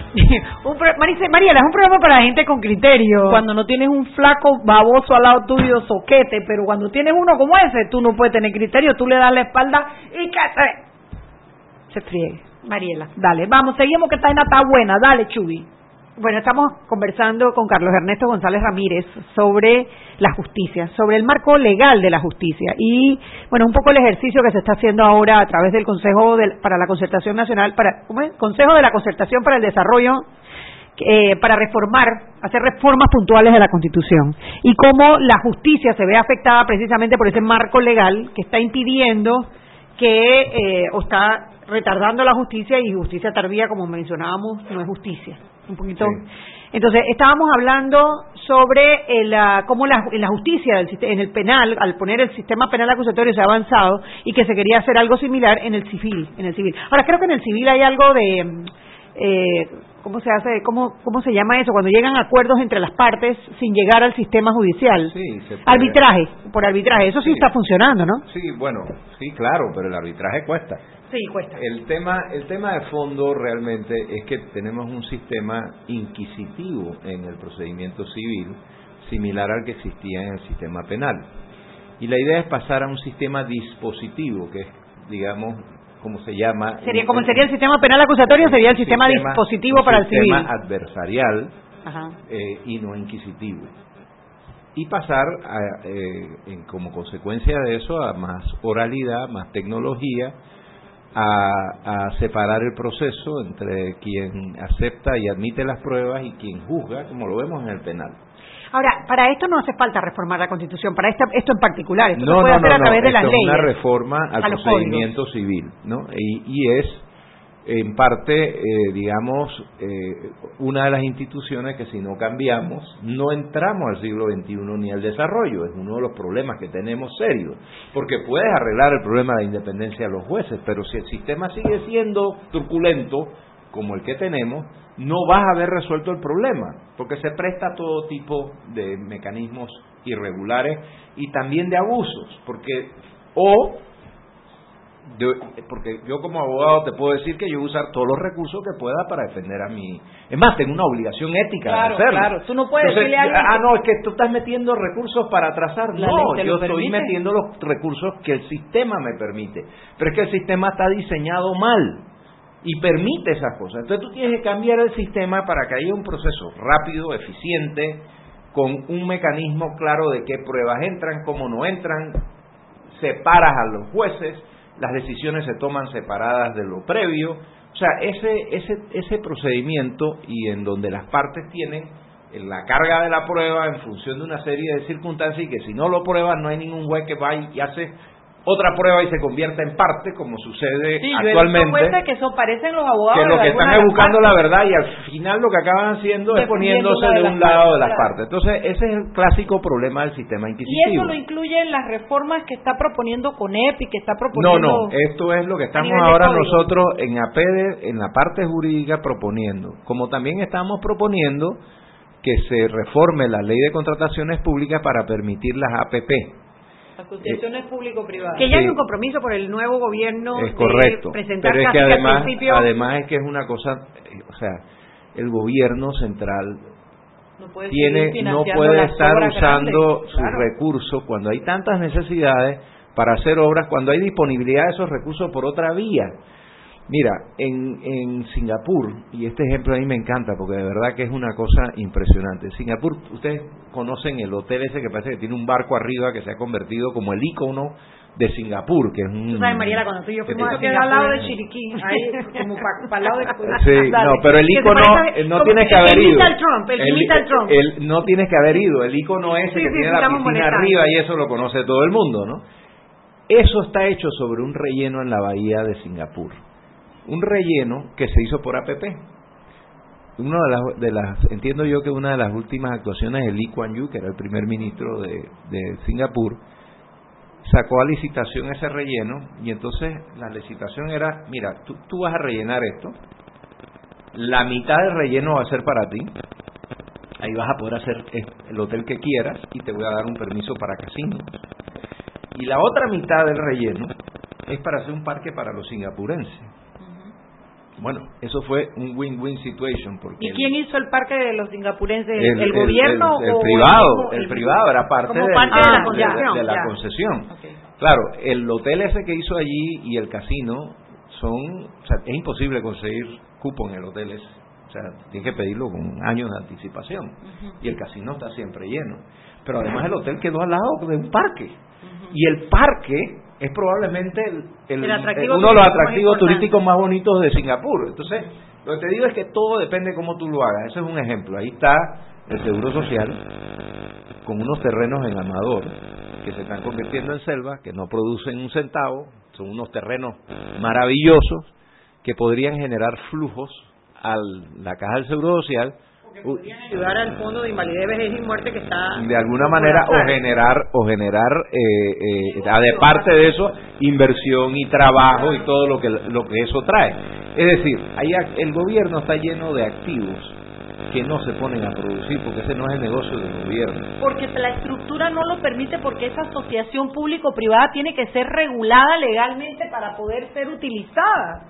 [laughs] un Mariela, es un programa para gente con criterio. Cuando no tienes un flaco baboso al lado tuyo, soquete, pero cuando tienes uno como ese, tú no puedes tener criterio, tú le das la espalda y que se, se friegue. Mariela, dale, vamos, seguimos que esta está buena, dale, Chubi. Bueno, estamos conversando con Carlos Ernesto González Ramírez sobre la justicia, sobre el marco legal de la justicia y, bueno, un poco el ejercicio que se está haciendo ahora a través del Consejo para la Concertación Nacional, para, ¿cómo? Consejo de la Concertación para el Desarrollo, eh, para reformar, hacer reformas puntuales de la Constitución y cómo la justicia se ve afectada precisamente por ese marco legal que está impidiendo que, eh, o está retardando la justicia y justicia tardía, como mencionábamos, no es justicia un poquito. Entonces, estábamos hablando sobre el, ah, cómo la, en la justicia, en el penal, al poner el sistema penal acusatorio se ha avanzado y que se quería hacer algo similar en el civil. En el civil. Ahora, creo que en el civil hay algo de... Eh, ¿Cómo se hace, cómo, cómo se llama eso? Cuando llegan acuerdos entre las partes sin llegar al sistema judicial. Sí, se puede. Arbitraje, por arbitraje. Eso sí, Sí. está funcionando, ¿no? Sí, bueno, sí, claro, pero el arbitraje cuesta. Sí, cuesta. El tema, el tema de fondo realmente es que tenemos un sistema inquisitivo en el procedimiento civil similar al que existía en el sistema penal. Y la idea es pasar a un sistema dispositivo, que es, digamos, como se llama... Sería, como sería el sistema penal acusatorio, sería el sistema, dispositivo para el civil. sistema adversarial Ajá. eh, y no inquisitivo. Y pasar, a, eh, en- como consecuencia de eso, a más oralidad, más tecnología, a, a separar el proceso entre quien acepta y admite las pruebas y quien juzga, como lo vemos en el penal. Ahora, para esto no hace falta reformar la Constitución, para esta- esto en particular. Esto se no, puede no, hacer no, a través de esto las es leyes. una reforma al procedimiento civil, ¿no? Y, y es, en parte, eh, digamos, eh, una de las instituciones que si no cambiamos, no entramos al siglo XXI ni al desarrollo. Es uno de los problemas que tenemos serios. Porque puedes arreglar el problema de la independencia de los jueces, pero si el sistema sigue siendo truculento, como el que tenemos, no vas a haber resuelto el problema, porque se presta todo tipo de mecanismos irregulares y también de abusos, porque o de- porque yo como abogado te puedo decir que yo voy a usar todos los recursos que pueda para defender a mi es más tengo una obligación ética Claro, de hacerlo claro. Tú no puedes Entonces, decirle a alguien ah no es que tú estás metiendo recursos para atrasar La no yo estoy permite. metiendo los recursos que el sistema me permite pero es que el sistema está diseñado mal y permite esas cosas. Entonces tú tienes que cambiar el sistema para que haya un proceso rápido, eficiente, con un mecanismo claro de qué pruebas entran, cómo no entran, separas a los jueces, las decisiones se toman separadas de lo previo. O sea, ese, ese, ese procedimiento y en donde las partes tienen la carga de la prueba en función de una serie de circunstancias y que si no lo prueban no hay ningún juez que vaya y hace otra prueba y se convierta en parte como sucede Sí, yo actualmente jueces que son, parecen los abogados que lo que están buscando la verdad y al final lo que acaban haciendo es poniéndose de un lado de las partes. Entonces, ese es el clásico problema del sistema Y inquisitivo. eso lo incluye en las reformas que está proponiendo CONEP y que está No, proponiendo... no, esto es lo que estamos ahora nosotros en APEDE, en la parte jurídica, proponiendo. Como también estamos proponiendo que se reforme la ley de contrataciones públicas para permitir las APP. Asociaciones público-privadas. Que ya hay un compromiso por el nuevo gobierno Es de correcto. presentar Pero es que al además, principio- además es que es una cosa, eh, o sea, el gobierno central no puede tiene no puede estar usando sus claro. recursos cuando hay tantas necesidades para hacer obras, cuando hay disponibilidad de esos recursos por otra vía. Mira, en, en Singapur, y este ejemplo a mí me encanta porque de verdad que es una cosa impresionante. En Singapur, ustedes conocen el hotel ese que parece que tiene un barco arriba que se ha convertido como el icono de Singapur, que es un... Tú sabes, Mariela, cuando tú y yo que fuimos Queda [laughs] al lado de Chiriquí, ahí como para el lado de... Sí, Dale. no, pero el Que icono parece- eh, no como tienes que el que haber ido. al Trump, el que al Trump. el- no tienes que haber ido. El icono ese Sí, que sí, tiene la piscina molestando. arriba y eso lo conoce todo el mundo, ¿no? Eso está hecho sobre un relleno en la bahía de Singapur. Un relleno que se hizo por APP. Una de las, entiendo yo que una de las últimas actuaciones de Lee Kuan Yew, que era el primer ministro de, de Singapur, sacó a licitación ese relleno y entonces la licitación era, mira, tú, tú vas a rellenar esto, la mitad del relleno va a ser para ti, ahí vas a poder hacer el hotel que quieras y te voy a dar un permiso para casino. Y la otra mitad del relleno es para hacer un parque para los singapurenses. Bueno, eso fue un win-win situation porque ¿Y el- quién hizo el parque de los singapurenses? ¿El, el, el- gobierno el- el o privado, el privado era parte, de la concesión, de la ya. concesión. Ok. Claro, el hotel ese que hizo allí y el casino son, o sea, es imposible conseguir cupo en el hotel ese. O sea, tienes que pedirlo con años de anticipación. Y el casino está siempre lleno. Pero además el hotel quedó al lado de un parque. Y el parque es probablemente el, el- El atractivo uno de los más atractivos turísticos más bonitos de Singapur. Entonces, lo que te digo es que todo depende de cómo tú lo hagas. Ese es un ejemplo. Ahí está el Seguro Social con unos terrenos en Amador que se están convirtiendo en selva, que no producen un centavo, son unos terrenos maravillosos que podrían generar flujos a la caja del Seguro Social ayudar al fondo de invalidez, vejez y muerte que está de alguna manera o generar o generar eh, eh, de parte de eso inversión y trabajo y todo lo que lo que eso trae. Es decir ahí el gobierno está lleno de activos que no se ponen a producir porque ese no es el negocio del gobierno. Porque la estructura no lo permite porque esa asociación público-privada tiene que ser regulada legalmente para poder ser utilizada.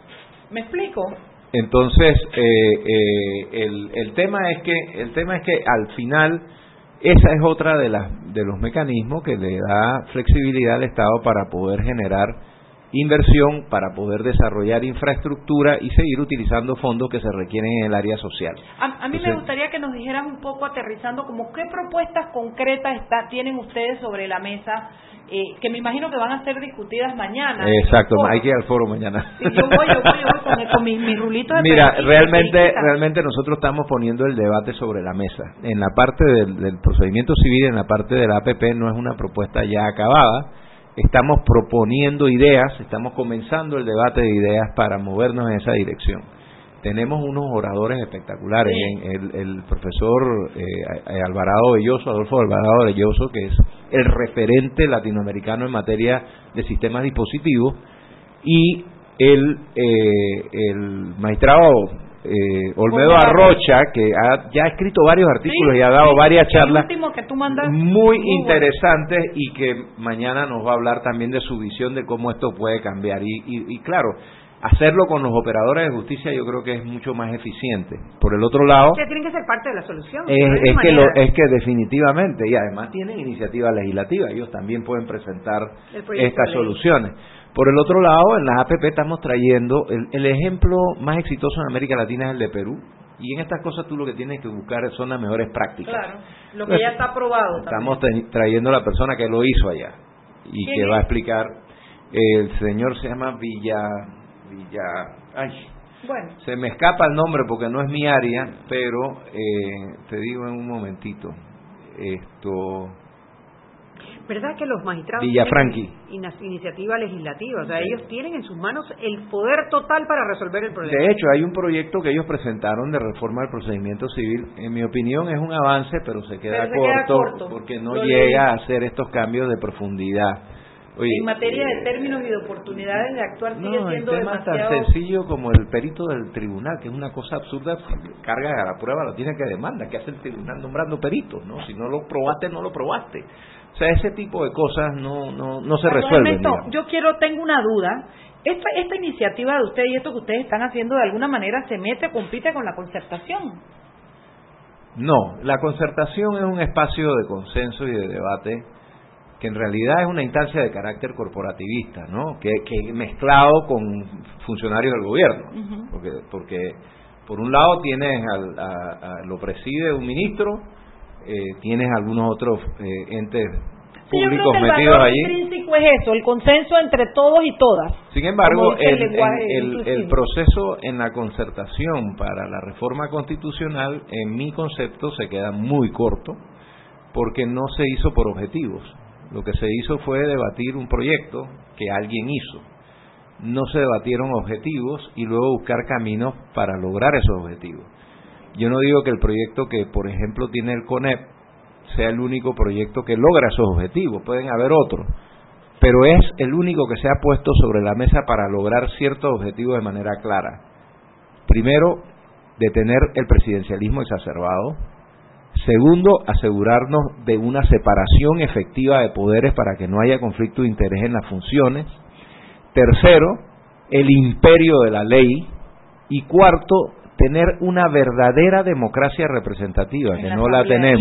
Me explico entonces, eh, eh, el, el, tema es que el tema es que al final esa es otra de las de los mecanismos que le da flexibilidad al Estado para poder generar inversión, para poder desarrollar infraestructura y seguir utilizando fondos que se requieren en el área social. A, mí me gustaría que nos dijeran un poco aterrizando como qué propuestas concretas está, tienen ustedes sobre la mesa eh, que me imagino que van a ser discutidas mañana. Exacto, hay que ir al foro mañana. yo voy, yo voy, con, mi, mi, rulito de Mira, realmente, realmente nosotros estamos poniendo el debate sobre la mesa. En la parte del, del procedimiento civil, en la parte de la APP, no es una propuesta ya acabada. Estamos proponiendo ideas, estamos comenzando el debate de ideas para movernos en esa dirección tenemos unos oradores espectaculares. El, el, profesor eh, Alvarado Belloso, Adolfo Alvarado Belloso, que es el referente latinoamericano en materia de sistemas dispositivos, y el, eh, el magistrado eh, Olmedo Arrocha, que ha, ya ha escrito varios artículos y ha dado varias charlas muy interesantes y que mañana nos va a hablar también de su visión de cómo esto puede cambiar. Y, y claro, hacerlo con los operadores de justicia yo creo que es mucho más eficiente. Por el otro lado... Que tienen que ser parte de la solución. Es, que, lo, es que definitivamente, y además tienen iniciativa legislativa, ellos también pueden presentar estas soluciones. Por el otro lado, en las APP estamos trayendo, el, el ejemplo más exitoso en América Latina es el de Perú, y en estas cosas tú lo que tienes que buscar son las mejores prácticas. Claro, lo que ya está aprobado. Estamos trayendo a la persona que lo hizo allá y que va a explicar. El señor se llama Villa Villa, ay, bueno. se me escapa el nombre porque no es mi área, pero eh, te digo en un momentito, esto... ¿Verdad que los magistrados Villafranqui. tienen iniciativa legislativa? O sea, ellos tienen en sus manos el poder total para resolver el problema. De hecho, hay un proyecto que ellos presentaron de reforma del procedimiento civil. En mi opinión es un avance, pero se queda, corto, porque no llega a hacer estos cambios de profundidad en materia de términos y de oportunidades de actuar sigue no, siendo el tema tan sencillo como el perito del tribunal, que es una cosa absurda, carga a la prueba, lo tiene que demandar, que hace el tribunal nombrando peritos, ¿no? Si no lo probaste, no lo probaste. O sea, ese tipo de cosas no no, no se resuelven. Yo quiero, tengo una duda. Esta, esta iniciativa de ustedes y esto que ustedes están haciendo de alguna manera se mete, compite con la concertación. No, la concertación es un espacio de consenso y de debate que en realidad es una instancia de carácter corporativista, ¿no? Que, que mezclado con funcionarios del gobierno, porque, porque por un lado tienes al, lo preside un ministro, eh, tienes algunos otros eh, entes públicos el metidos allí. intrínseco es eso, el consenso entre todos y todas. Sin embargo, el, el, proceso en la concertación para la reforma constitucional, en mi concepto, se queda muy corto porque no se hizo por objetivos. Lo que se hizo fue debatir un proyecto que alguien hizo. No se debatieron objetivos y luego buscar caminos para lograr esos objetivos. Yo no digo que el proyecto que, por ejemplo, tiene el CONEP sea el único proyecto que logra esos objetivos, pueden haber otros, pero es el único que se ha puesto sobre la mesa para lograr ciertos objetivos de manera clara. Primero, detener el presidencialismo exacerbado, Segundo, asegurarnos de una separación efectiva de poderes para que no haya conflicto de interés en las funciones. Tercero, el imperio de la ley. Y cuarto, tener una verdadera democracia representativa, que no la tenemos.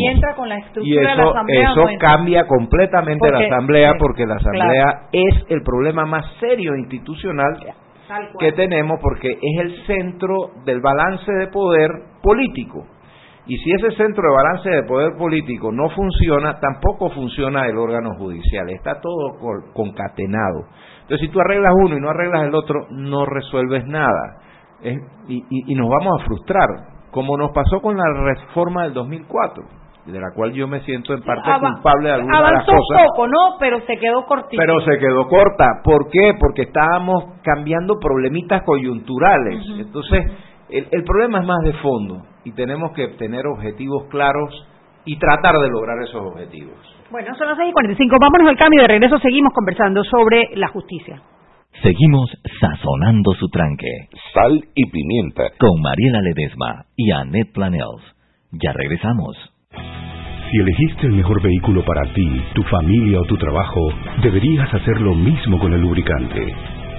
Y, eso, eso cambia completamente la Asamblea, porque la Asamblea es el problema más serio institucional que tenemos, porque es el centro del balance de poder político. Y si ese centro de balance de poder político no funciona, tampoco funciona el órgano judicial. Está todo concatenado. Entonces, si tú arreglas uno y no arreglas el otro, no resuelves nada. y, nos vamos a frustrar, como nos pasó con la reforma del 2004 de la cual yo me siento en parte culpable de algunas de las cosas. Poco, ¿no? Pero se quedó cortita. Pero se quedó corta. ¿Por qué? Porque estábamos cambiando problemitas coyunturales. Entonces, El, el problema es más de fondo y tenemos que tener objetivos claros y tratar de lograr esos objetivos. Bueno, son las 6 y 45. Vámonos al cambio. De regreso seguimos conversando sobre la justicia. Seguimos sazonando su tranque. Sal y pimienta. Con Mariela Ledesma y Annette Planels. Ya regresamos. Si elegiste el mejor vehículo para ti, tu familia o tu trabajo, deberías hacer lo mismo con el lubricante.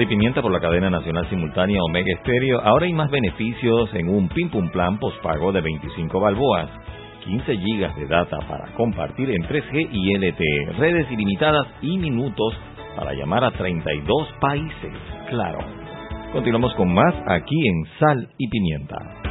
Sal y pimienta por la cadena nacional simultánea Omega Estéreo. Ahora hay más beneficios en un Pim Pum Plan postpago de 25 balboas. 15 gigas de data para compartir en 3G y LTE, redes ilimitadas y minutos para llamar a 32 países. Claro. Continuamos con más aquí en Sal y Pimienta.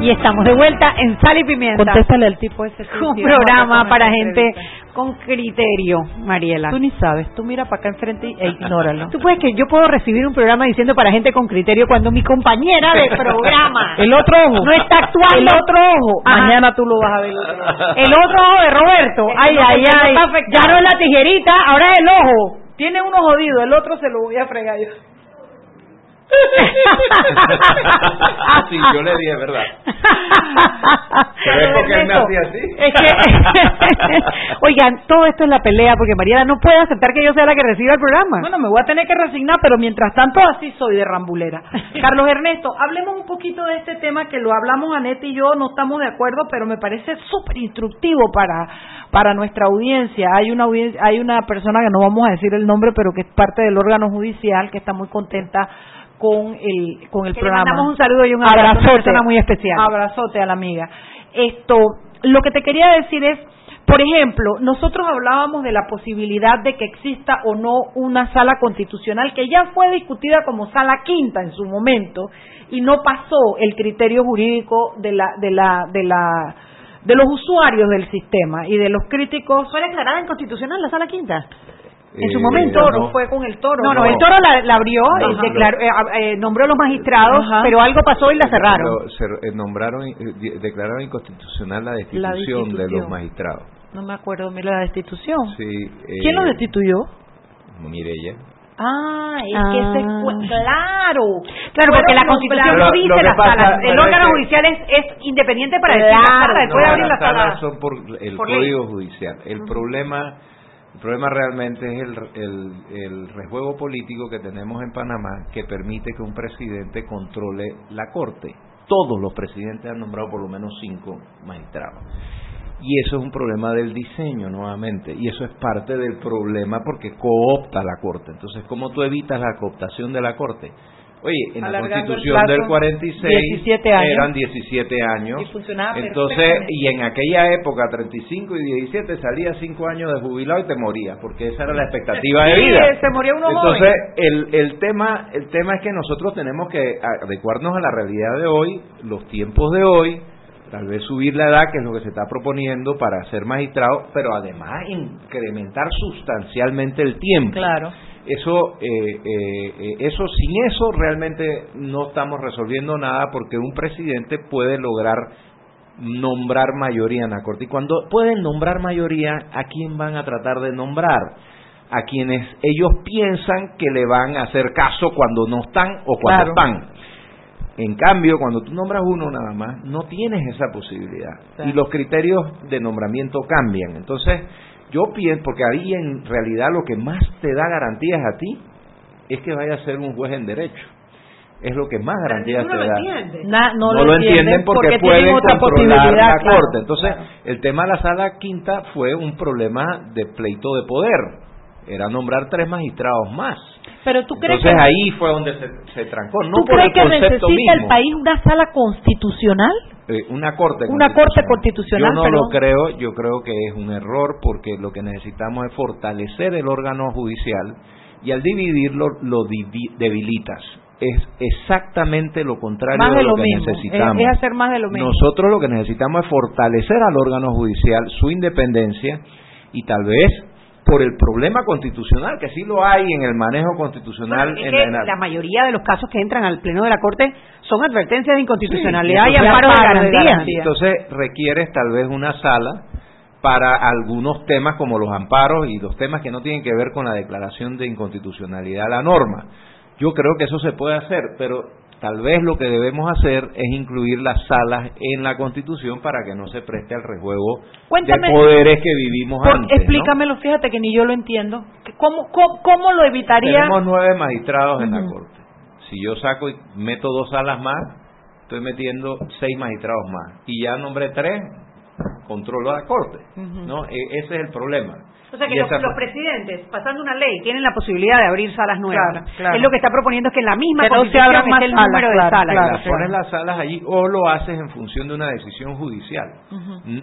Y estamos de vuelta en Sal y Pimienta. Contéstale al tipo ese. Un programa para gente con criterio, Mariela. Tú ni sabes, tú mira para acá enfrente e ignóralo. Tú puedes que yo puedo recibir un programa diciendo para gente con criterio cuando mi compañera de [laughs] programa el otro ojo no está actuando. El otro ojo, Ajá. mañana tú lo vas a ver. El otro ojo de Roberto. Ay, ay, ay. Ya no es la tijerita, ahora es el ojo. Tiene uno jodido, el otro se lo voy a fregar yo. [laughs] sí, yo le dije, ¿verdad? Pero es porque él me hacía así. Es que, [laughs] oigan, todo esto es la pelea porque Mariela no puede aceptar que yo sea la que reciba el programa. Bueno, me voy a tener que resignar, pero mientras tanto así soy de rambulera. [laughs] Carlos Ernesto, hablemos un poquito de este tema que lo hablamos Anette y yo, no estamos de acuerdo, pero me parece súper instructivo para para nuestra audiencia. Hay una audiencia, hay una persona que no vamos a decir el nombre, pero que es parte del órgano judicial que está muy contenta con el con el Que le programa. mandamos un saludo y un abrazo, una abrazote, persona muy especial. Abrazote a la amiga. Esto, lo que te quería decir es por ejemplo, nosotros hablábamos de la posibilidad de que exista o no una sala constitucional que ya fue discutida como sala quinta en su momento y no pasó el criterio jurídico de la de la de la de los usuarios del sistema y de los críticos. ¿Fue declarada inconstitucional la sala quinta? En su Eh, momento no. fue con el toro. No, no, el toro la, la abrió, declaró- eh, eh, nombró a los magistrados, Ajá. pero algo pasó y la cerraron. Pero se eh, nombraron, eh, declararon inconstitucional la La destitución, de los magistrados. No me acuerdo de la destitución. Sí, eh, ¿Quién lo destituyó? Mireya. Ah, es Ah. que ese fue, claro. Claro, porque la constitución no dice las pasa- salas. El es órgano que- judicial es, es independiente para decir la Claro, sala, después de No, abrir la las salas sala. son por el por ley. Código Judicial. El problema el problema realmente es el, el, el rejuego político que tenemos en Panamá que permite que un presidente controle la Corte. Todos los presidentes han nombrado por lo menos cinco magistrados. Y eso es un problema del diseño nuevamente. Y eso es parte del problema porque coopta la Corte. Entonces, ¿cómo tú evitas la cooptación de la Corte? Oye, en la Alargando Constitución plazo, del 46 17 años. eran 17 años. Y funcionaba Entonces, y en aquella época, 35 y 17, salía 5 años de jubilado y te morías, porque esa era la expectativa de vida. se moría uno Entonces, joven. el, el, tema, el tema es que nosotros tenemos que adecuarnos a la realidad de hoy, los tiempos de hoy, tal vez subir la edad, que es lo que se está proponiendo para ser magistrado, pero además incrementar sustancialmente el tiempo. Claro. Eso, eh, eh, eh, eso, sin eso realmente no estamos resolviendo nada porque un presidente puede lograr nombrar mayoría en la corte. Y cuando pueden nombrar mayoría, ¿a quién van a tratar de nombrar? A quienes ellos piensan que le van a hacer caso cuando no están o cuando Claro. están. En cambio, cuando tú nombras uno nada más, no tienes esa posibilidad. Claro. Y los criterios de nombramiento cambian. Entonces, yo pienso, porque ahí en realidad lo que más te da garantías a ti es que vaya a ser un juez en derecho. Es lo que más garantías te da. Na- no, no, lo entienden porque, pueden controlar la claro. corte. Entonces, el tema de la sala quinta fue un problema de pleito de poder. Era nombrar tres magistrados más. Pero tú crees Entonces que ahí fue donde se, se trancó. No ¿Tú por crees el que necesita mismo. el país una sala constitucional? Eh, una corte Una corte constitucional, Yo no perdón. lo creo, yo creo que es un error porque lo que necesitamos es fortalecer el órgano judicial y al dividirlo lo debilitas. Es exactamente lo contrario Más de lo que mismo. necesitamos. Es- es hacer más de lo mismo. Nosotros lo que necesitamos es fortalecer al órgano judicial, su independencia y tal vez por el problema constitucional, que sí lo hay en el manejo constitucional. Bueno, en que en la- la mayoría de los casos que entran al Pleno de la Corte son advertencias de inconstitucionalidad Sí, y amparo de amparo garantía. Entonces requieres tal vez una sala para algunos temas como los amparos y los temas que no tienen que ver con la declaración de inconstitucionalidad la norma. Yo creo que eso se puede hacer, pero tal vez lo que debemos hacer es incluir las salas en la Constitución para que no se preste al rejuego Cuéntame. de poderes que vivimos Por- antes. ¿no? explícamelo, fíjate que ni yo lo entiendo. ¿Cómo, cómo, cómo lo evitaría? Tenemos nueve magistrados en la. Corte. Si yo saco y meto dos salas más, estoy metiendo seis magistrados más. Y ya nombré tres, controlo la Corte. ¿no? E- ese es el problema. O sea que los, los presidentes, pasando una ley, tienen la posibilidad de abrir salas nuevas. Claro, claro. Es lo que está proponiendo es que en la misma Que no se constitución abran esté más el salas, número de claro, salas. las pones las salas allí o lo haces en función de una decisión judicial.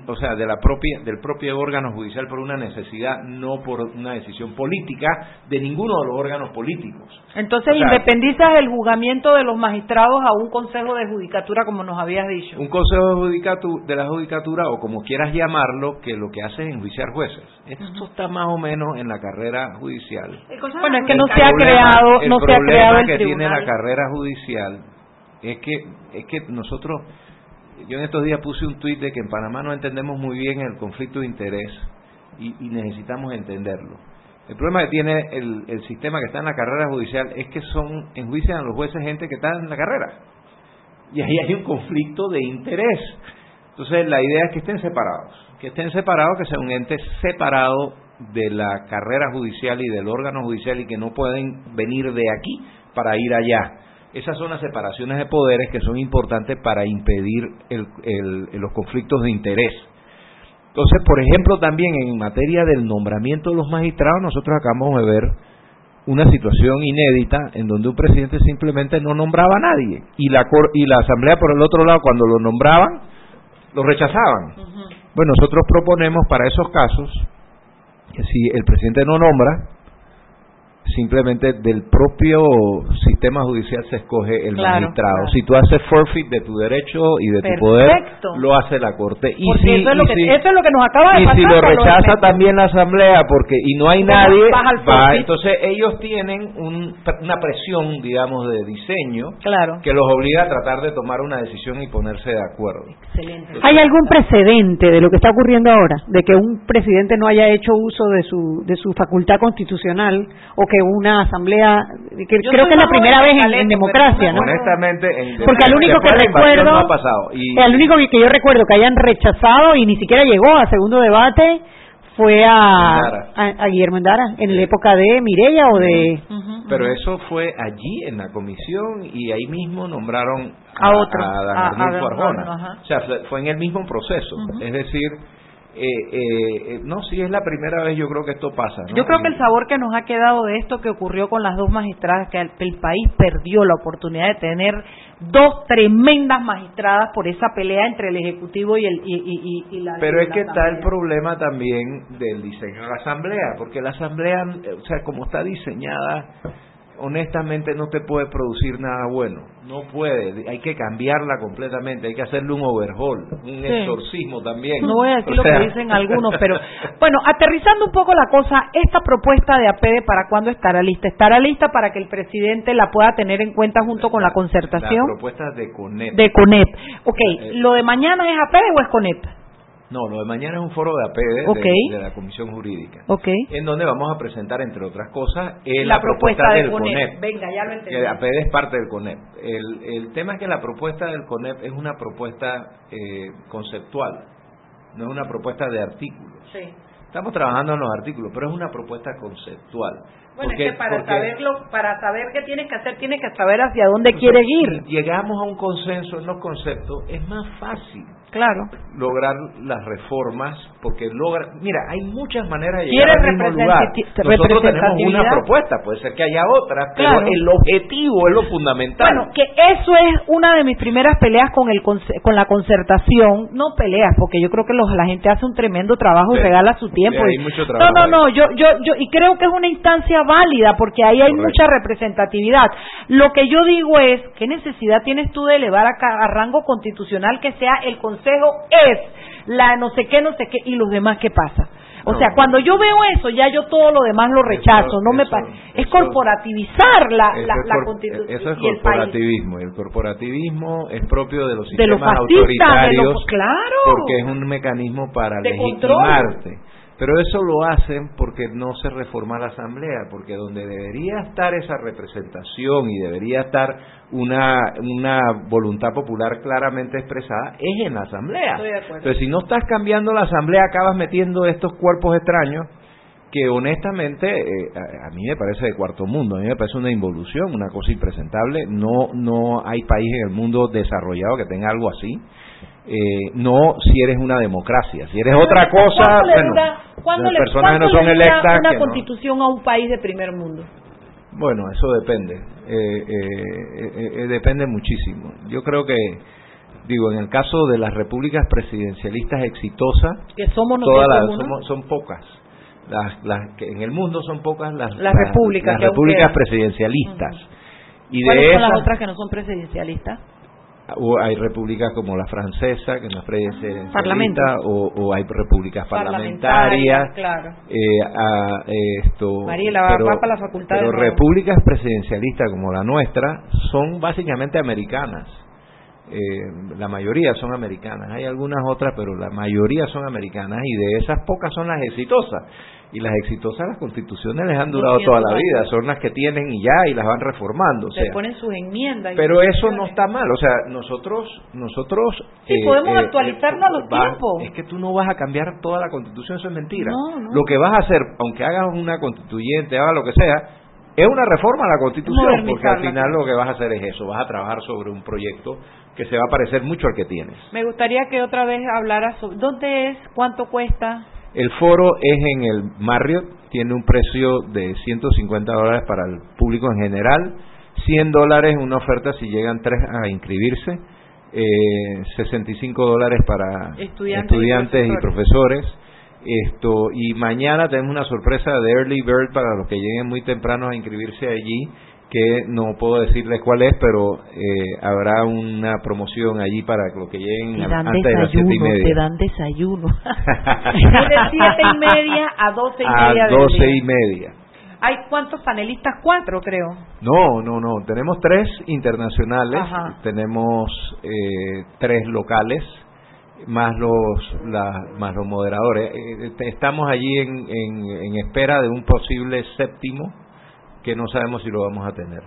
O sea, de la propia, del propio órgano judicial por una necesidad, no por una decisión política de ninguno de los órganos políticos. Entonces O sea, independizas el juzgamiento de los magistrados a un consejo de judicatura, como nos habías dicho. Un consejo de, judicatu- de la judicatura, o como quieras llamarlo, que lo que hace es enjuiciar jueces. Esto está más o menos en la carrera judicial. Bueno, es que no se ha creado, el no se ha problema creado el que tiene la carrera judicial es que es que nosotros yo en estos días puse un tuit de que en Panamá no entendemos muy bien el conflicto de interés y, y necesitamos entenderlo. El problema que tiene el, el sistema que está en la carrera judicial es que son enjuician a los jueces gente que está en la carrera y ahí hay un conflicto de interés. Entonces la idea es que estén separados, que estén separados, que sea un ente separado de la carrera judicial y del órgano judicial y que no pueden venir de aquí para ir allá. Esas son las separaciones de poderes que son importantes para impedir el- el- los conflictos de interés. Entonces, por ejemplo, también en materia del nombramiento de los magistrados, nosotros acabamos de ver una situación inédita en donde un presidente simplemente no nombraba a nadie y la y la asamblea por el otro lado cuando lo nombraban lo rechazaban. Bueno, nosotros proponemos para esos casos que si el presidente no nombra, simplemente del propio sistema judicial se escoge el Claro, magistrado. claro. Si tú haces forfeit de tu derecho y de tu poder, lo hace la corte. Y Porque si, eso, es lo y que, si- eso es lo que nos acaba de y pasar. si lo rechaza también la asamblea porque y no hay nadie va, entonces ellos tienen un- una presión digamos de diseño Claro. que los obliga a tratar de tomar una decisión y ponerse de acuerdo Excelente. ¿Hay algún precedente de lo que está ocurriendo ahora? De que un presidente no haya hecho uso de su, de su facultad constitucional o que una asamblea, que Yo creo que es la primera vez en, democracia, ¿no? honestamente en- Porque al único que recuerdo, no ha pasado y el único que yo recuerdo que hayan rechazado y ni siquiera llegó a segundo debate fue a, a, a Guillermo Endara en la época de Mireya o de pero eso fue allí en la comisión y ahí mismo nombraron A otro, a, Dan a- Arnulfo Arjona. O sea, fue- fue en el mismo proceso. Es decir, eh, eh, eh, no, sí es la primera vez yo creo que esto pasa. ¿no? Yo creo que el sabor que nos ha quedado de esto que ocurrió con las dos magistradas, que el, el país perdió la oportunidad de tener dos tremendas magistradas por esa pelea entre el Ejecutivo y, el, y, y- y- la Pero es la que está el problema también del diseño de la asamblea, porque la asamblea, eh, o sea, como está diseñada, honestamente no te puede producir nada bueno, no puede, hay que cambiarla completamente, hay que hacerle un overhaul, un exorcismo también. No voy a decir O lo que dicen algunos, pero bueno, aterrizando un poco la cosa, esta propuesta de APD, ¿para cuándo estará lista? ¿Estará lista para que el presidente la pueda tener en cuenta junto con la la concertación propuesta de CONEP. de CONEP? Ok, Eh, ¿lo de mañana es APD o es CONEP? No, lo de mañana es un foro de APD de- la Comisión Jurídica, en donde vamos a presentar, entre otras cosas, eh, La la, propuesta propuesta, de del CONEP. CONEP. Venga, ya lo entendí. Que APD es parte del CONEP. El, el tema es que la propuesta del CONEP es una propuesta eh, conceptual, no es una propuesta de artículos. Sí. Estamos trabajando en los artículos, pero es una propuesta conceptual. Bueno, Porque- es que para porque saberlo, para saber qué tienes que hacer, tienes que saber hacia dónde quieres ir. si llegamos a un consenso en los conceptos, es más fácil Claro. lograr las reformas, porque logra, mira, hay muchas maneras de llegar ¿Quieres al mismo lugar. Nosotros tenemos una propuesta, puede ser que haya otra, pero Claro. el objetivo es lo fundamental. Bueno, que eso es una de mis primeras peleas con el con la concertación, no peleas, porque yo creo que los, la gente hace un tremendo trabajo y Sí. regala su tiempo. Sí, hay Y- mucho no, trabajo no, ahí. no, yo, yo, yo, y creo que es una instancia válida, porque ahí hay Correcto. mucha representatividad. Lo que yo digo es, ¿qué necesidad tienes tú de elevar a, a rango constitucional que sea el Consejo es la no sé qué, no sé qué, y los demás qué pasa? O No. sea, cuando yo veo eso, ya yo todo lo demás lo rechazo. Eso- no me eso- es eso- corporativizar la, la, la cor- constitución Eso es y corporativismo. El corporativismo es propio de los De los sistemas de autoritarios. los- claro. Porque es un mecanismo para De legitimarte. Pero eso lo hacen porque no se reforma la asamblea, porque donde debería estar esa representación y debería estar una, una voluntad popular claramente expresada es en la asamblea. Estoy de acuerdo. Entonces, si no estás cambiando la asamblea, acabas metiendo estos cuerpos extraños que honestamente eh, a, a mí me parece de cuarto mundo, a mí me parece una involución, una cosa impresentable. No no hay país en el mundo desarrollado que tenga algo así. Eh, no si eres una democracia, si eres otra cosa, ¿Cuánto le bueno, dura, ¿cuándo las le- que no son electas, una no- constitución a un país de primer mundo? bueno, eso depende, eh, eh, eh, eh, depende muchísimo. Yo creo que, digo, en el caso de las repúblicas presidencialistas exitosas, Que somos todas las, somos- son pocas. Las, las que en el mundo son pocas las, Las repúblicas las repúblicas presidencialistas. Y ¿Cuáles de son las esas otras que no son presidencialistas? O hay repúblicas como la francesa que no es presidencialista Parlamento. o, o hay repúblicas Parlamentarias, parlamentarias claro. eh, a- esto Mariela, va- va para la facultad pero repúblicas presidencialistas como la nuestra son básicamente americanas Eh, la mayoría son americanas hay algunas otras pero la mayoría son americanas y de esas pocas son las exitosas y las exitosas las constituciones les han durado toda la 200 vida son las que tienen y ya y las van reformando o Se sea, ponen sus enmiendas. pero eso no está mal, o sea, nosotros, nosotros... Sí, podemos actualizarnos a los va- tiempos. Es que tú no vas a cambiar toda la constitución, eso es mentira. No, no. Lo que vas a hacer, aunque hagas una constituyente, hagas lo que sea, es una reforma a la constitución, porque al final lo que vas a hacer es eso, vas a trabajar sobre un proyecto que se va a parecer mucho al que tienes. Me gustaría que otra vez hablara sobre dónde es, cuánto cuesta. El foro es en el Marriott, tiene un precio de 150 dólares para el público en general, 100 dólares una oferta si llegan tres a inscribirse eh, 65 dólares para Estudiantes y estudiantes y profesores. Esto y mañana tenemos una sorpresa de Early Bird para los que lleguen muy temprano a inscribirse allí que no puedo decirles cuál es, pero eh, habrá una promoción allí para los que lleguen Te dan antes de las siete y desayuno, te media. dan desayuno. [laughs] de siete y media a doce y A media. del doce y media. ¿Hay cuántos panelistas? Cuatro, creo. No, no, no. Tenemos tres internacionales, Ajá. tenemos eh, tres locales, más los la- más los moderadores. Eh, te- estamos allí en, en, en espera de un posible séptimo que no sabemos si lo vamos a tener.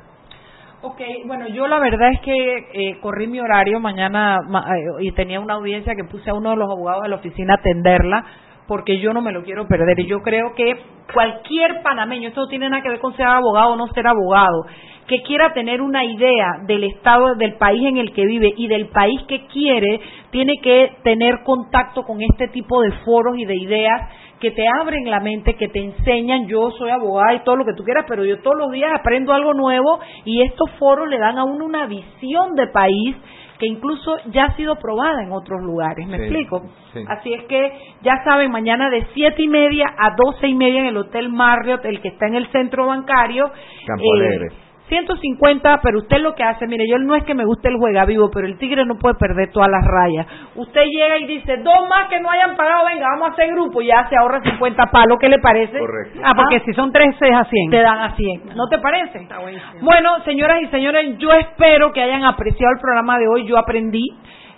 Ok, bueno, yo la verdad es que eh, corrí mi horario mañana ma- eh, y tenía una audiencia que puse a uno de los abogados de la oficina a atenderla porque yo no me lo quiero perder y yo creo que cualquier panameño, esto no tiene nada que ver con ser abogado o no ser abogado, que quiera tener una idea del estado del país en el que vive y del país que quiere, tiene que tener contacto con este tipo de foros y de ideas que te abren la mente, que te enseñan, yo soy abogada y todo lo que tú quieras, pero yo todos los días aprendo algo nuevo y estos foros le dan a uno una visión de país que incluso ya ha sido probada en otros lugares, ¿me Sí, explico? sí. Así es que ya saben, mañana de siete y media a doce y media en el Hotel Marriott, el que está en el centro bancario. Campo eh, Alegre. 150, pero usted lo que hace, mire, yo no es que me guste el juega vivo, pero el tigre no puede perder todas las rayas. Usted llega y dice, dos más que no hayan pagado, venga, vamos a hacer grupo, y ya se ahorra 50 palos, ¿qué le parece? Correcto. Ah, porque si son tres, es a 100. Te dan a 100, ¿no te parece? Está buenísimo. Bueno, señoras y señores, yo espero que hayan apreciado el programa de hoy. Yo aprendí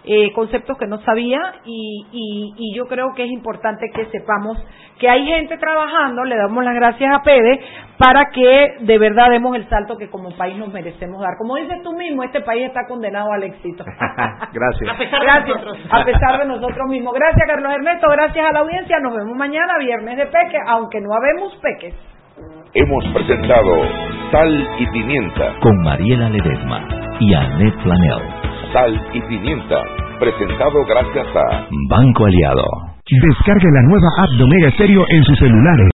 eh, conceptos que no sabía y, y, y yo creo que es importante que sepamos que hay gente trabajando, le damos las gracias a Pede, para que de verdad demos el salto que como país nos merecemos dar. Como dices tú mismo, este país está condenado al éxito. [laughs] Gracias. A pesar de Gracias, nosotros. a pesar de nosotros mismos. Gracias, Carlos Ernesto. Gracias a la audiencia. Nos vemos mañana, viernes de Peque, aunque no habemos peques. Hemos presentado Sal y Pimienta. Con Mariela Ledesma y Annette Flanell. Sal y Pimienta. Presentado gracias a Banco Aliado. Descargue la nueva app de Omega Stereo en sus celulares.